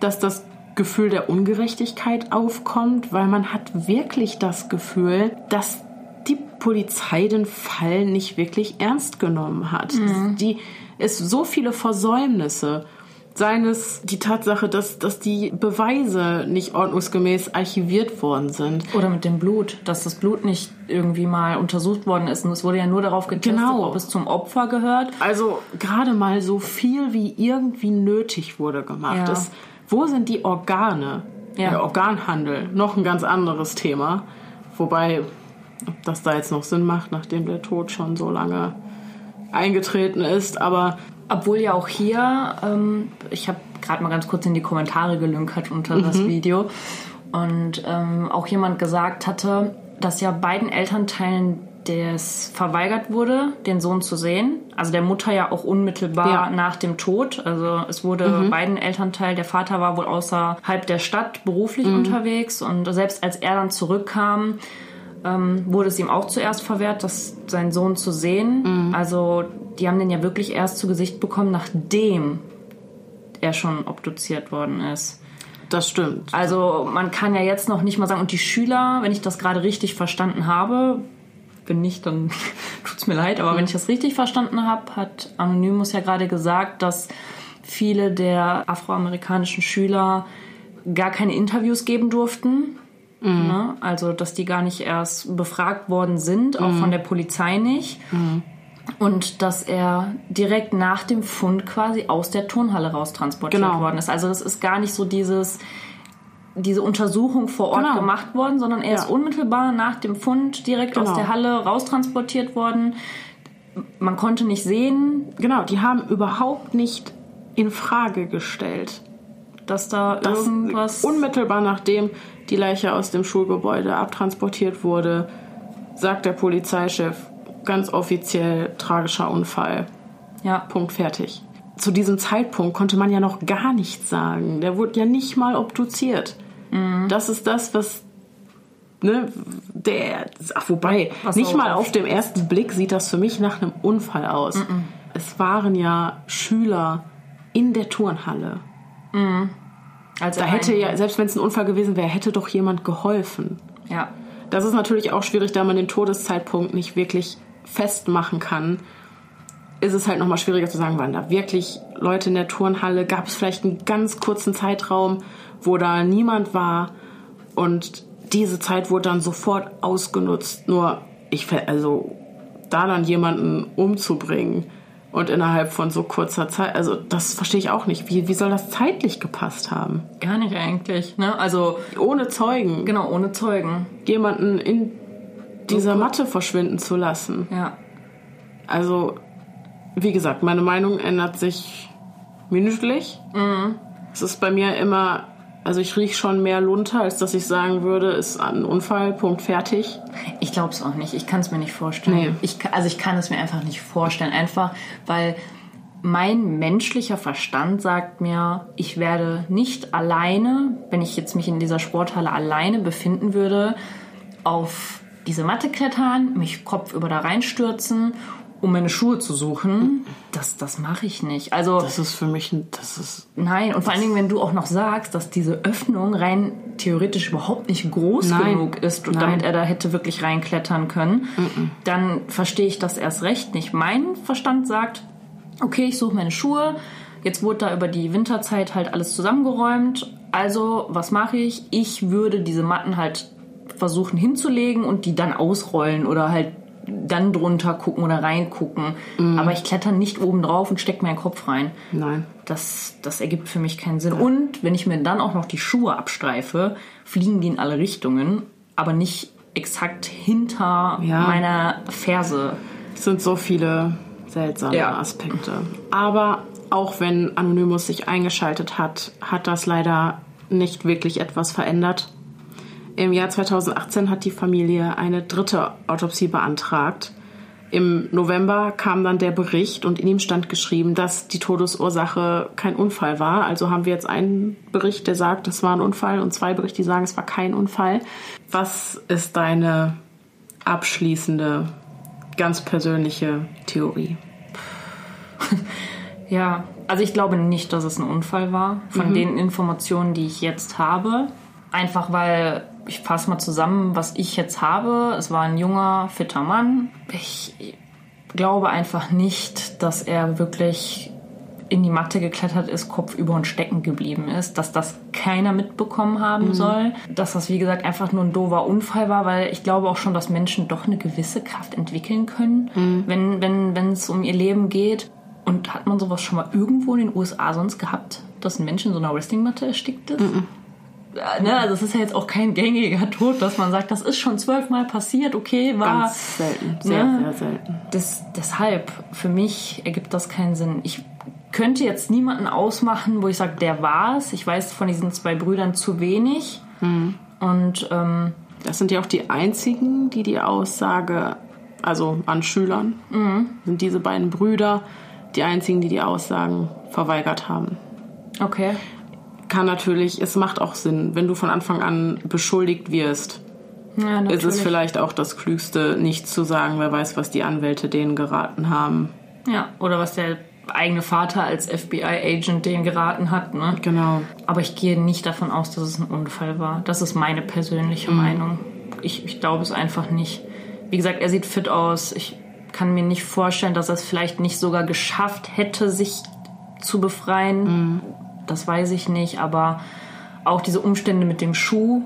dass das Gefühl der Ungerechtigkeit aufkommt, weil man hat wirklich das Gefühl, dass die Polizei den Fall nicht wirklich ernst genommen hat. Die, es so viele Versäumnisse. Seien es die Tatsache, dass, dass die Beweise nicht ordnungsgemäß archiviert worden sind. Oder mit dem Blut, dass das Blut nicht irgendwie mal untersucht worden ist. Und es wurde ja nur darauf getestet, Genau. ob es zum Opfer gehört. Also gerade mal so viel wie irgendwie nötig wurde gemacht. Ja. Es, wo sind die Organe? Ja. Der Organhandel, noch ein ganz anderes Thema. Wobei, ob das da jetzt noch Sinn macht, nachdem der Tod schon so lange eingetreten ist. Aber Obwohl ja auch hier, ähm, ich habe gerade mal ganz kurz in die Kommentare gelünkert unter das Video und ähm, auch jemand gesagt hatte, dass ja beiden Elternteilen des verweigert wurde, den Sohn zu sehen. Also der Mutter ja auch unmittelbar Ja. nach dem Tod. Also es wurde beiden Elternteil, der Vater war wohl außerhalb der Stadt beruflich unterwegs und selbst als er dann zurückkam, ähm, wurde es ihm auch zuerst verwehrt, das, seinen Sohn zu sehen. Also die haben den ja wirklich erst zu Gesicht bekommen, nachdem er schon obduziert worden ist. Das stimmt. Also man kann ja jetzt noch nicht mal sagen, und die Schüler, wenn ich das gerade richtig verstanden habe, wenn nicht, dann tut's mir leid, aber wenn ich das richtig verstanden habe, hat Anonymous ja gerade gesagt, dass viele der afroamerikanischen Schüler gar keine Interviews geben durften. Ne? Also, dass die gar nicht erst befragt worden sind, auch von der Polizei nicht. Und dass er direkt nach dem Fund quasi aus der Turnhalle raustransportiert Genau. worden ist. Also das ist gar nicht so dieses, diese Untersuchung vor Ort Genau. gemacht worden, sondern er ist Ja. unmittelbar nach dem Fund direkt aus Genau. der Halle raustransportiert worden. Man konnte nicht sehen, Genau, die haben überhaupt nicht in Frage gestellt. dass da dass irgendwas... unmittelbar nachdem die Leiche aus dem Schulgebäude abtransportiert wurde, sagt der Polizeichef ganz offiziell tragischer Unfall. ja, Punkt fertig. Zu diesem Zeitpunkt konnte man ja noch gar nichts sagen. Der wurde ja nicht mal obduziert. Mhm. Das ist das, was ne, der ach, wobei Was nicht mal auf- dem ersten Blick sieht das für mich nach einem Unfall aus. Mhm. Es waren ja Schüler in der Turnhalle. als Da er hätte ja, selbst wenn es ein Unfall gewesen wäre, hätte doch jemand geholfen. Ja, Das ist natürlich auch schwierig, da man den Todeszeitpunkt nicht wirklich festmachen kann. Ist es halt nochmal schwieriger zu sagen, waren da wirklich Leute in der Turnhalle? Gab es vielleicht einen ganz kurzen Zeitraum, wo da niemand war? Und diese Zeit wurde dann sofort ausgenutzt. Nur, ich, also, da dann jemanden umzubringen und innerhalb von so kurzer Zeit, also, das verstehe ich auch nicht. Wie, wie soll das zeitlich gepasst haben? gar nicht eigentlich. Ne? Also Ohne Zeugen genau, ohne Zeugen. jemanden in dieser Matte verschwinden zu lassen. Ja, Also, wie gesagt, meine Meinung ändert sich minütlich. Es ist bei mir immer, also ich rieche schon mehr Lunter, als dass ich sagen würde, ist ein Unfall, Punkt, fertig. Ich glaube es auch nicht. Ich kann es mir nicht vorstellen. Nee. Ich, also ich kann es mir einfach nicht vorstellen. Einfach, weil mein menschlicher Verstand sagt mir, ich werde nicht alleine, wenn ich jetzt mich in dieser Sporthalle alleine befinden würde, auf diese Matte klettern, mich kopfüber da reinstürzen, um meine Schuhe zu suchen. Das, das mache ich nicht. Also Das ist für mich, ein, das ist, Nein, und vor allen Dingen, wenn du auch noch sagst, dass diese Öffnung rein theoretisch überhaupt nicht groß Nein. genug ist, und Nein. damit er da hätte wirklich reinklettern können, dann verstehe ich das erst recht nicht. Mein Verstand sagt, okay, ich suche meine Schuhe, jetzt wurde da über die Winterzeit halt alles zusammengeräumt, also was mache ich? Ich würde diese Matten halt versuchen hinzulegen und die dann ausrollen oder halt dann drunter gucken oder reingucken. Aber ich kletter nicht oben drauf und stecke meinen Kopf rein. nein. Das, das ergibt für mich keinen Sinn. Und wenn ich mir dann auch noch die Schuhe abstreife, fliegen die in alle Richtungen, aber nicht exakt hinter Ja. meiner Ferse. Es sind so viele seltsame Ja. Aspekte. Aber auch wenn Anonymous sich eingeschaltet hat, hat das leider nicht wirklich etwas verändert. Im Jahr 2018 hat die Familie eine dritte Autopsie beantragt. Im November kam dann der Bericht und in ihm stand geschrieben, dass die Todesursache kein Unfall war. Also haben wir jetzt einen Bericht, der sagt, es war ein Unfall und zwei Berichte, die sagen, es war kein Unfall. Was ist deine abschließende, ganz persönliche Theorie? Ja, also ich glaube nicht, dass es ein Unfall war, von den Informationen, die ich jetzt habe. Einfach weil, ich fasse mal zusammen, was ich jetzt habe. Es war ein junger, fitter Mann. Ich glaube einfach nicht, dass er wirklich in die Matte geklettert ist, Kopf über und stecken geblieben ist, dass das keiner mitbekommen haben soll, dass das wie gesagt einfach nur ein doofer Unfall war, weil ich glaube auch schon, dass Menschen doch eine gewisse Kraft entwickeln können, wenn wenn wenn es um ihr Leben geht. Und hat man sowas schon mal irgendwo in den USA sonst gehabt, dass ein Mensch in so einer Wrestlingmatte erstickt ist? Ja, ne, also es ist ja jetzt auch kein gängiger Tod, dass man sagt, das ist schon zwölfmal passiert, okay, war Ganz selten, sehr, ne? sehr selten. Das, deshalb, für mich ergibt das keinen Sinn. Ich könnte jetzt niemanden ausmachen, wo ich sage, der war es. Ich weiß von diesen zwei Brüdern zu wenig. Und ähm, Das sind ja auch die einzigen, die die Aussage, also an Schülern, sind diese beiden Brüder die einzigen, die die Aussagen verweigert haben. Okay. Kann natürlich, es macht auch Sinn, wenn du von Anfang an beschuldigt wirst, Ja, ist es vielleicht auch das Klügste, nicht zu sagen, wer weiß, was die Anwälte denen geraten haben. Ja, oder was der eigene Vater als FBI-Agent denen geraten hat, ne? Genau. Aber ich gehe nicht davon aus, dass es ein Unfall war. Das ist meine persönliche Meinung. Ich, ich glaube es einfach nicht. Wie gesagt, er sieht fit aus. Ich kann mir nicht vorstellen, dass er es vielleicht nicht sogar geschafft hätte, sich zu befreien. Das weiß ich nicht. Aber auch diese Umstände mit dem Schuh,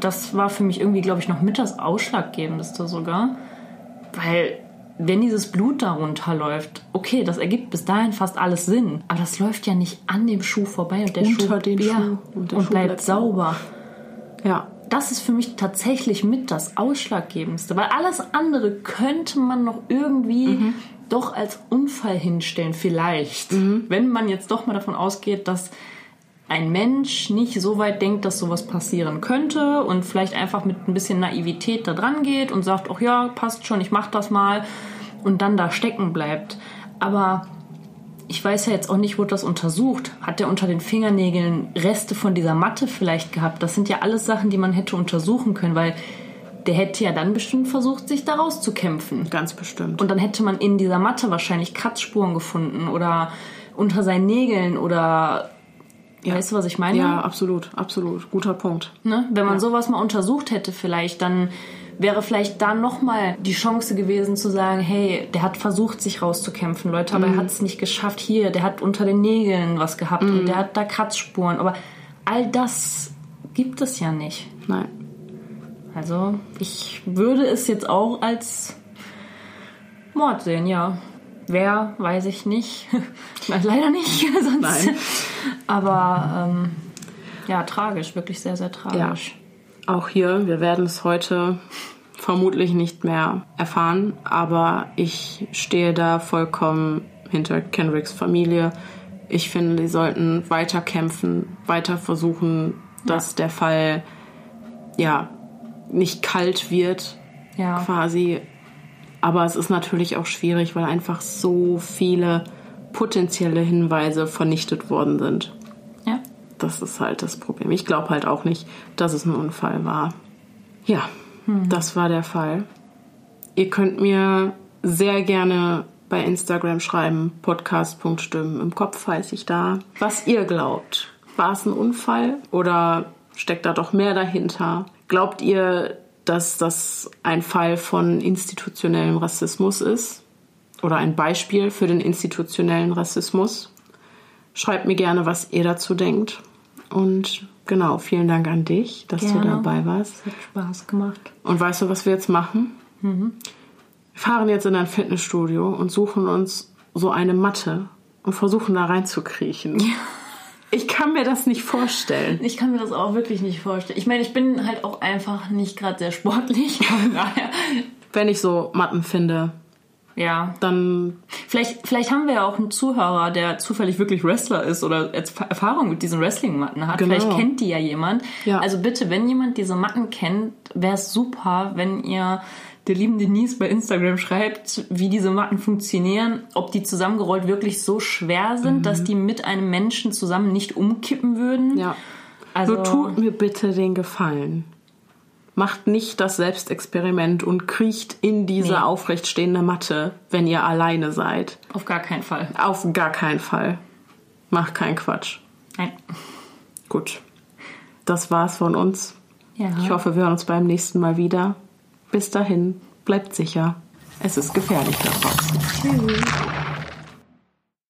das war für mich irgendwie, glaube ich, noch mit das Ausschlaggebendste sogar. Weil wenn dieses Blut darunter läuft, okay, das ergibt bis dahin fast alles Sinn. Aber das läuft ja nicht an dem Schuh vorbei und der Unter Schuh, ja, Schuh. und, Und der Schuh bleibt bleibt sauber. Ja. Das ist für mich tatsächlich mit das Ausschlaggebendste, weil alles andere könnte man noch irgendwie Mhm. Doch als Unfall hinstellen, vielleicht. Mhm. Wenn man jetzt doch mal davon ausgeht, dass ein Mensch nicht so weit denkt, dass sowas passieren könnte und vielleicht einfach mit ein bisschen Naivität da dran geht und sagt, ach ja, passt schon, ich mach das mal und dann da stecken bleibt. Aber ich weiß ja jetzt auch nicht, wurde das untersucht. Hat der unter den Fingernägeln Reste von dieser Matte vielleicht gehabt? Das sind ja alles Sachen, die man hätte untersuchen können, weil der hätte ja dann bestimmt versucht, sich da rauszukämpfen. Ganz bestimmt. Und dann hätte man in dieser Matte wahrscheinlich Kratzspuren gefunden oder unter seinen Nägeln oder weißt du, was ich meine? ja, absolut, absolut. Guter Punkt. Ne? Wenn man sowas mal untersucht hätte vielleicht, dann wäre vielleicht da nochmal die Chance gewesen zu sagen, hey, der hat versucht, sich rauszukämpfen, Leute, aber er hat es nicht geschafft. Hier, der hat unter den Nägeln was gehabt und der hat da Kratzspuren. Aber all das gibt es ja nicht. Nein. Also ich würde es jetzt auch als Mord sehen, ja. Wer, weiß ich nicht. Leider nicht. Sonst. Nein. Aber ähm, ja, tragisch, wirklich sehr, sehr tragisch. Auch hier, wir werden es heute vermutlich nicht mehr erfahren, aber ich stehe da vollkommen hinter Kendricks Familie. Ich finde, sie sollten weiter kämpfen, weiter versuchen, dass der Fall ja nicht kalt wird, Ja. quasi. Aber es ist natürlich auch schwierig, weil einfach so viele potenzielle Hinweise vernichtet worden sind. ja. Das ist halt das Problem. Ich glaube halt auch nicht, dass es ein Unfall war. Ja, das war der Fall. Ihr könnt mir sehr gerne bei Instagram schreiben, podcast.stimmen im Kopf heiße ich da, was ihr glaubt. War es ein Unfall oder steckt da doch mehr dahinter? Glaubt ihr, dass das ein Fall von institutionellem Rassismus ist? Oder ein Beispiel für den institutionellen Rassismus? Schreibt mir gerne, was ihr dazu denkt. Und genau, vielen Dank an dich, dass du Gerne. dabei warst. Hat Spaß gemacht. Und weißt du, was wir jetzt machen? Wir fahren jetzt in ein Fitnessstudio und suchen uns so eine Matte und versuchen da reinzukriechen. Ich kann mir das nicht vorstellen. Ich kann mir das auch wirklich nicht vorstellen. Ich meine, ich bin halt auch einfach nicht gerade sehr sportlich. Wenn ich so Matten finde, ja. dann Vielleicht, vielleicht haben wir ja auch einen Zuhörer, der zufällig wirklich Wrestler ist oder Erfahrung mit diesen Wrestling-Matten hat. Genau. Vielleicht kennt die ja jemand. Ja. Also bitte, wenn jemand diese Matten kennt, wäre es super, wenn ihr der lieben Denise bei Instagram schreibt, wie diese Matten funktionieren, ob die zusammengerollt wirklich so schwer sind, dass die mit einem Menschen zusammen nicht umkippen würden. ja. Also, Nur tut mir bitte den Gefallen. Macht nicht das Selbstexperiment und kriecht in diese Nee. aufrecht stehende Matte, wenn ihr alleine seid. auf gar keinen Fall. Auf gar keinen Fall. Macht keinen Quatsch. Nein. Gut. Das war's von uns. Ja. Ich hoffe, wir hören uns beim nächsten Mal wieder. Bis dahin, bleibt sicher. Es ist gefährlich da draußen. Tschüss.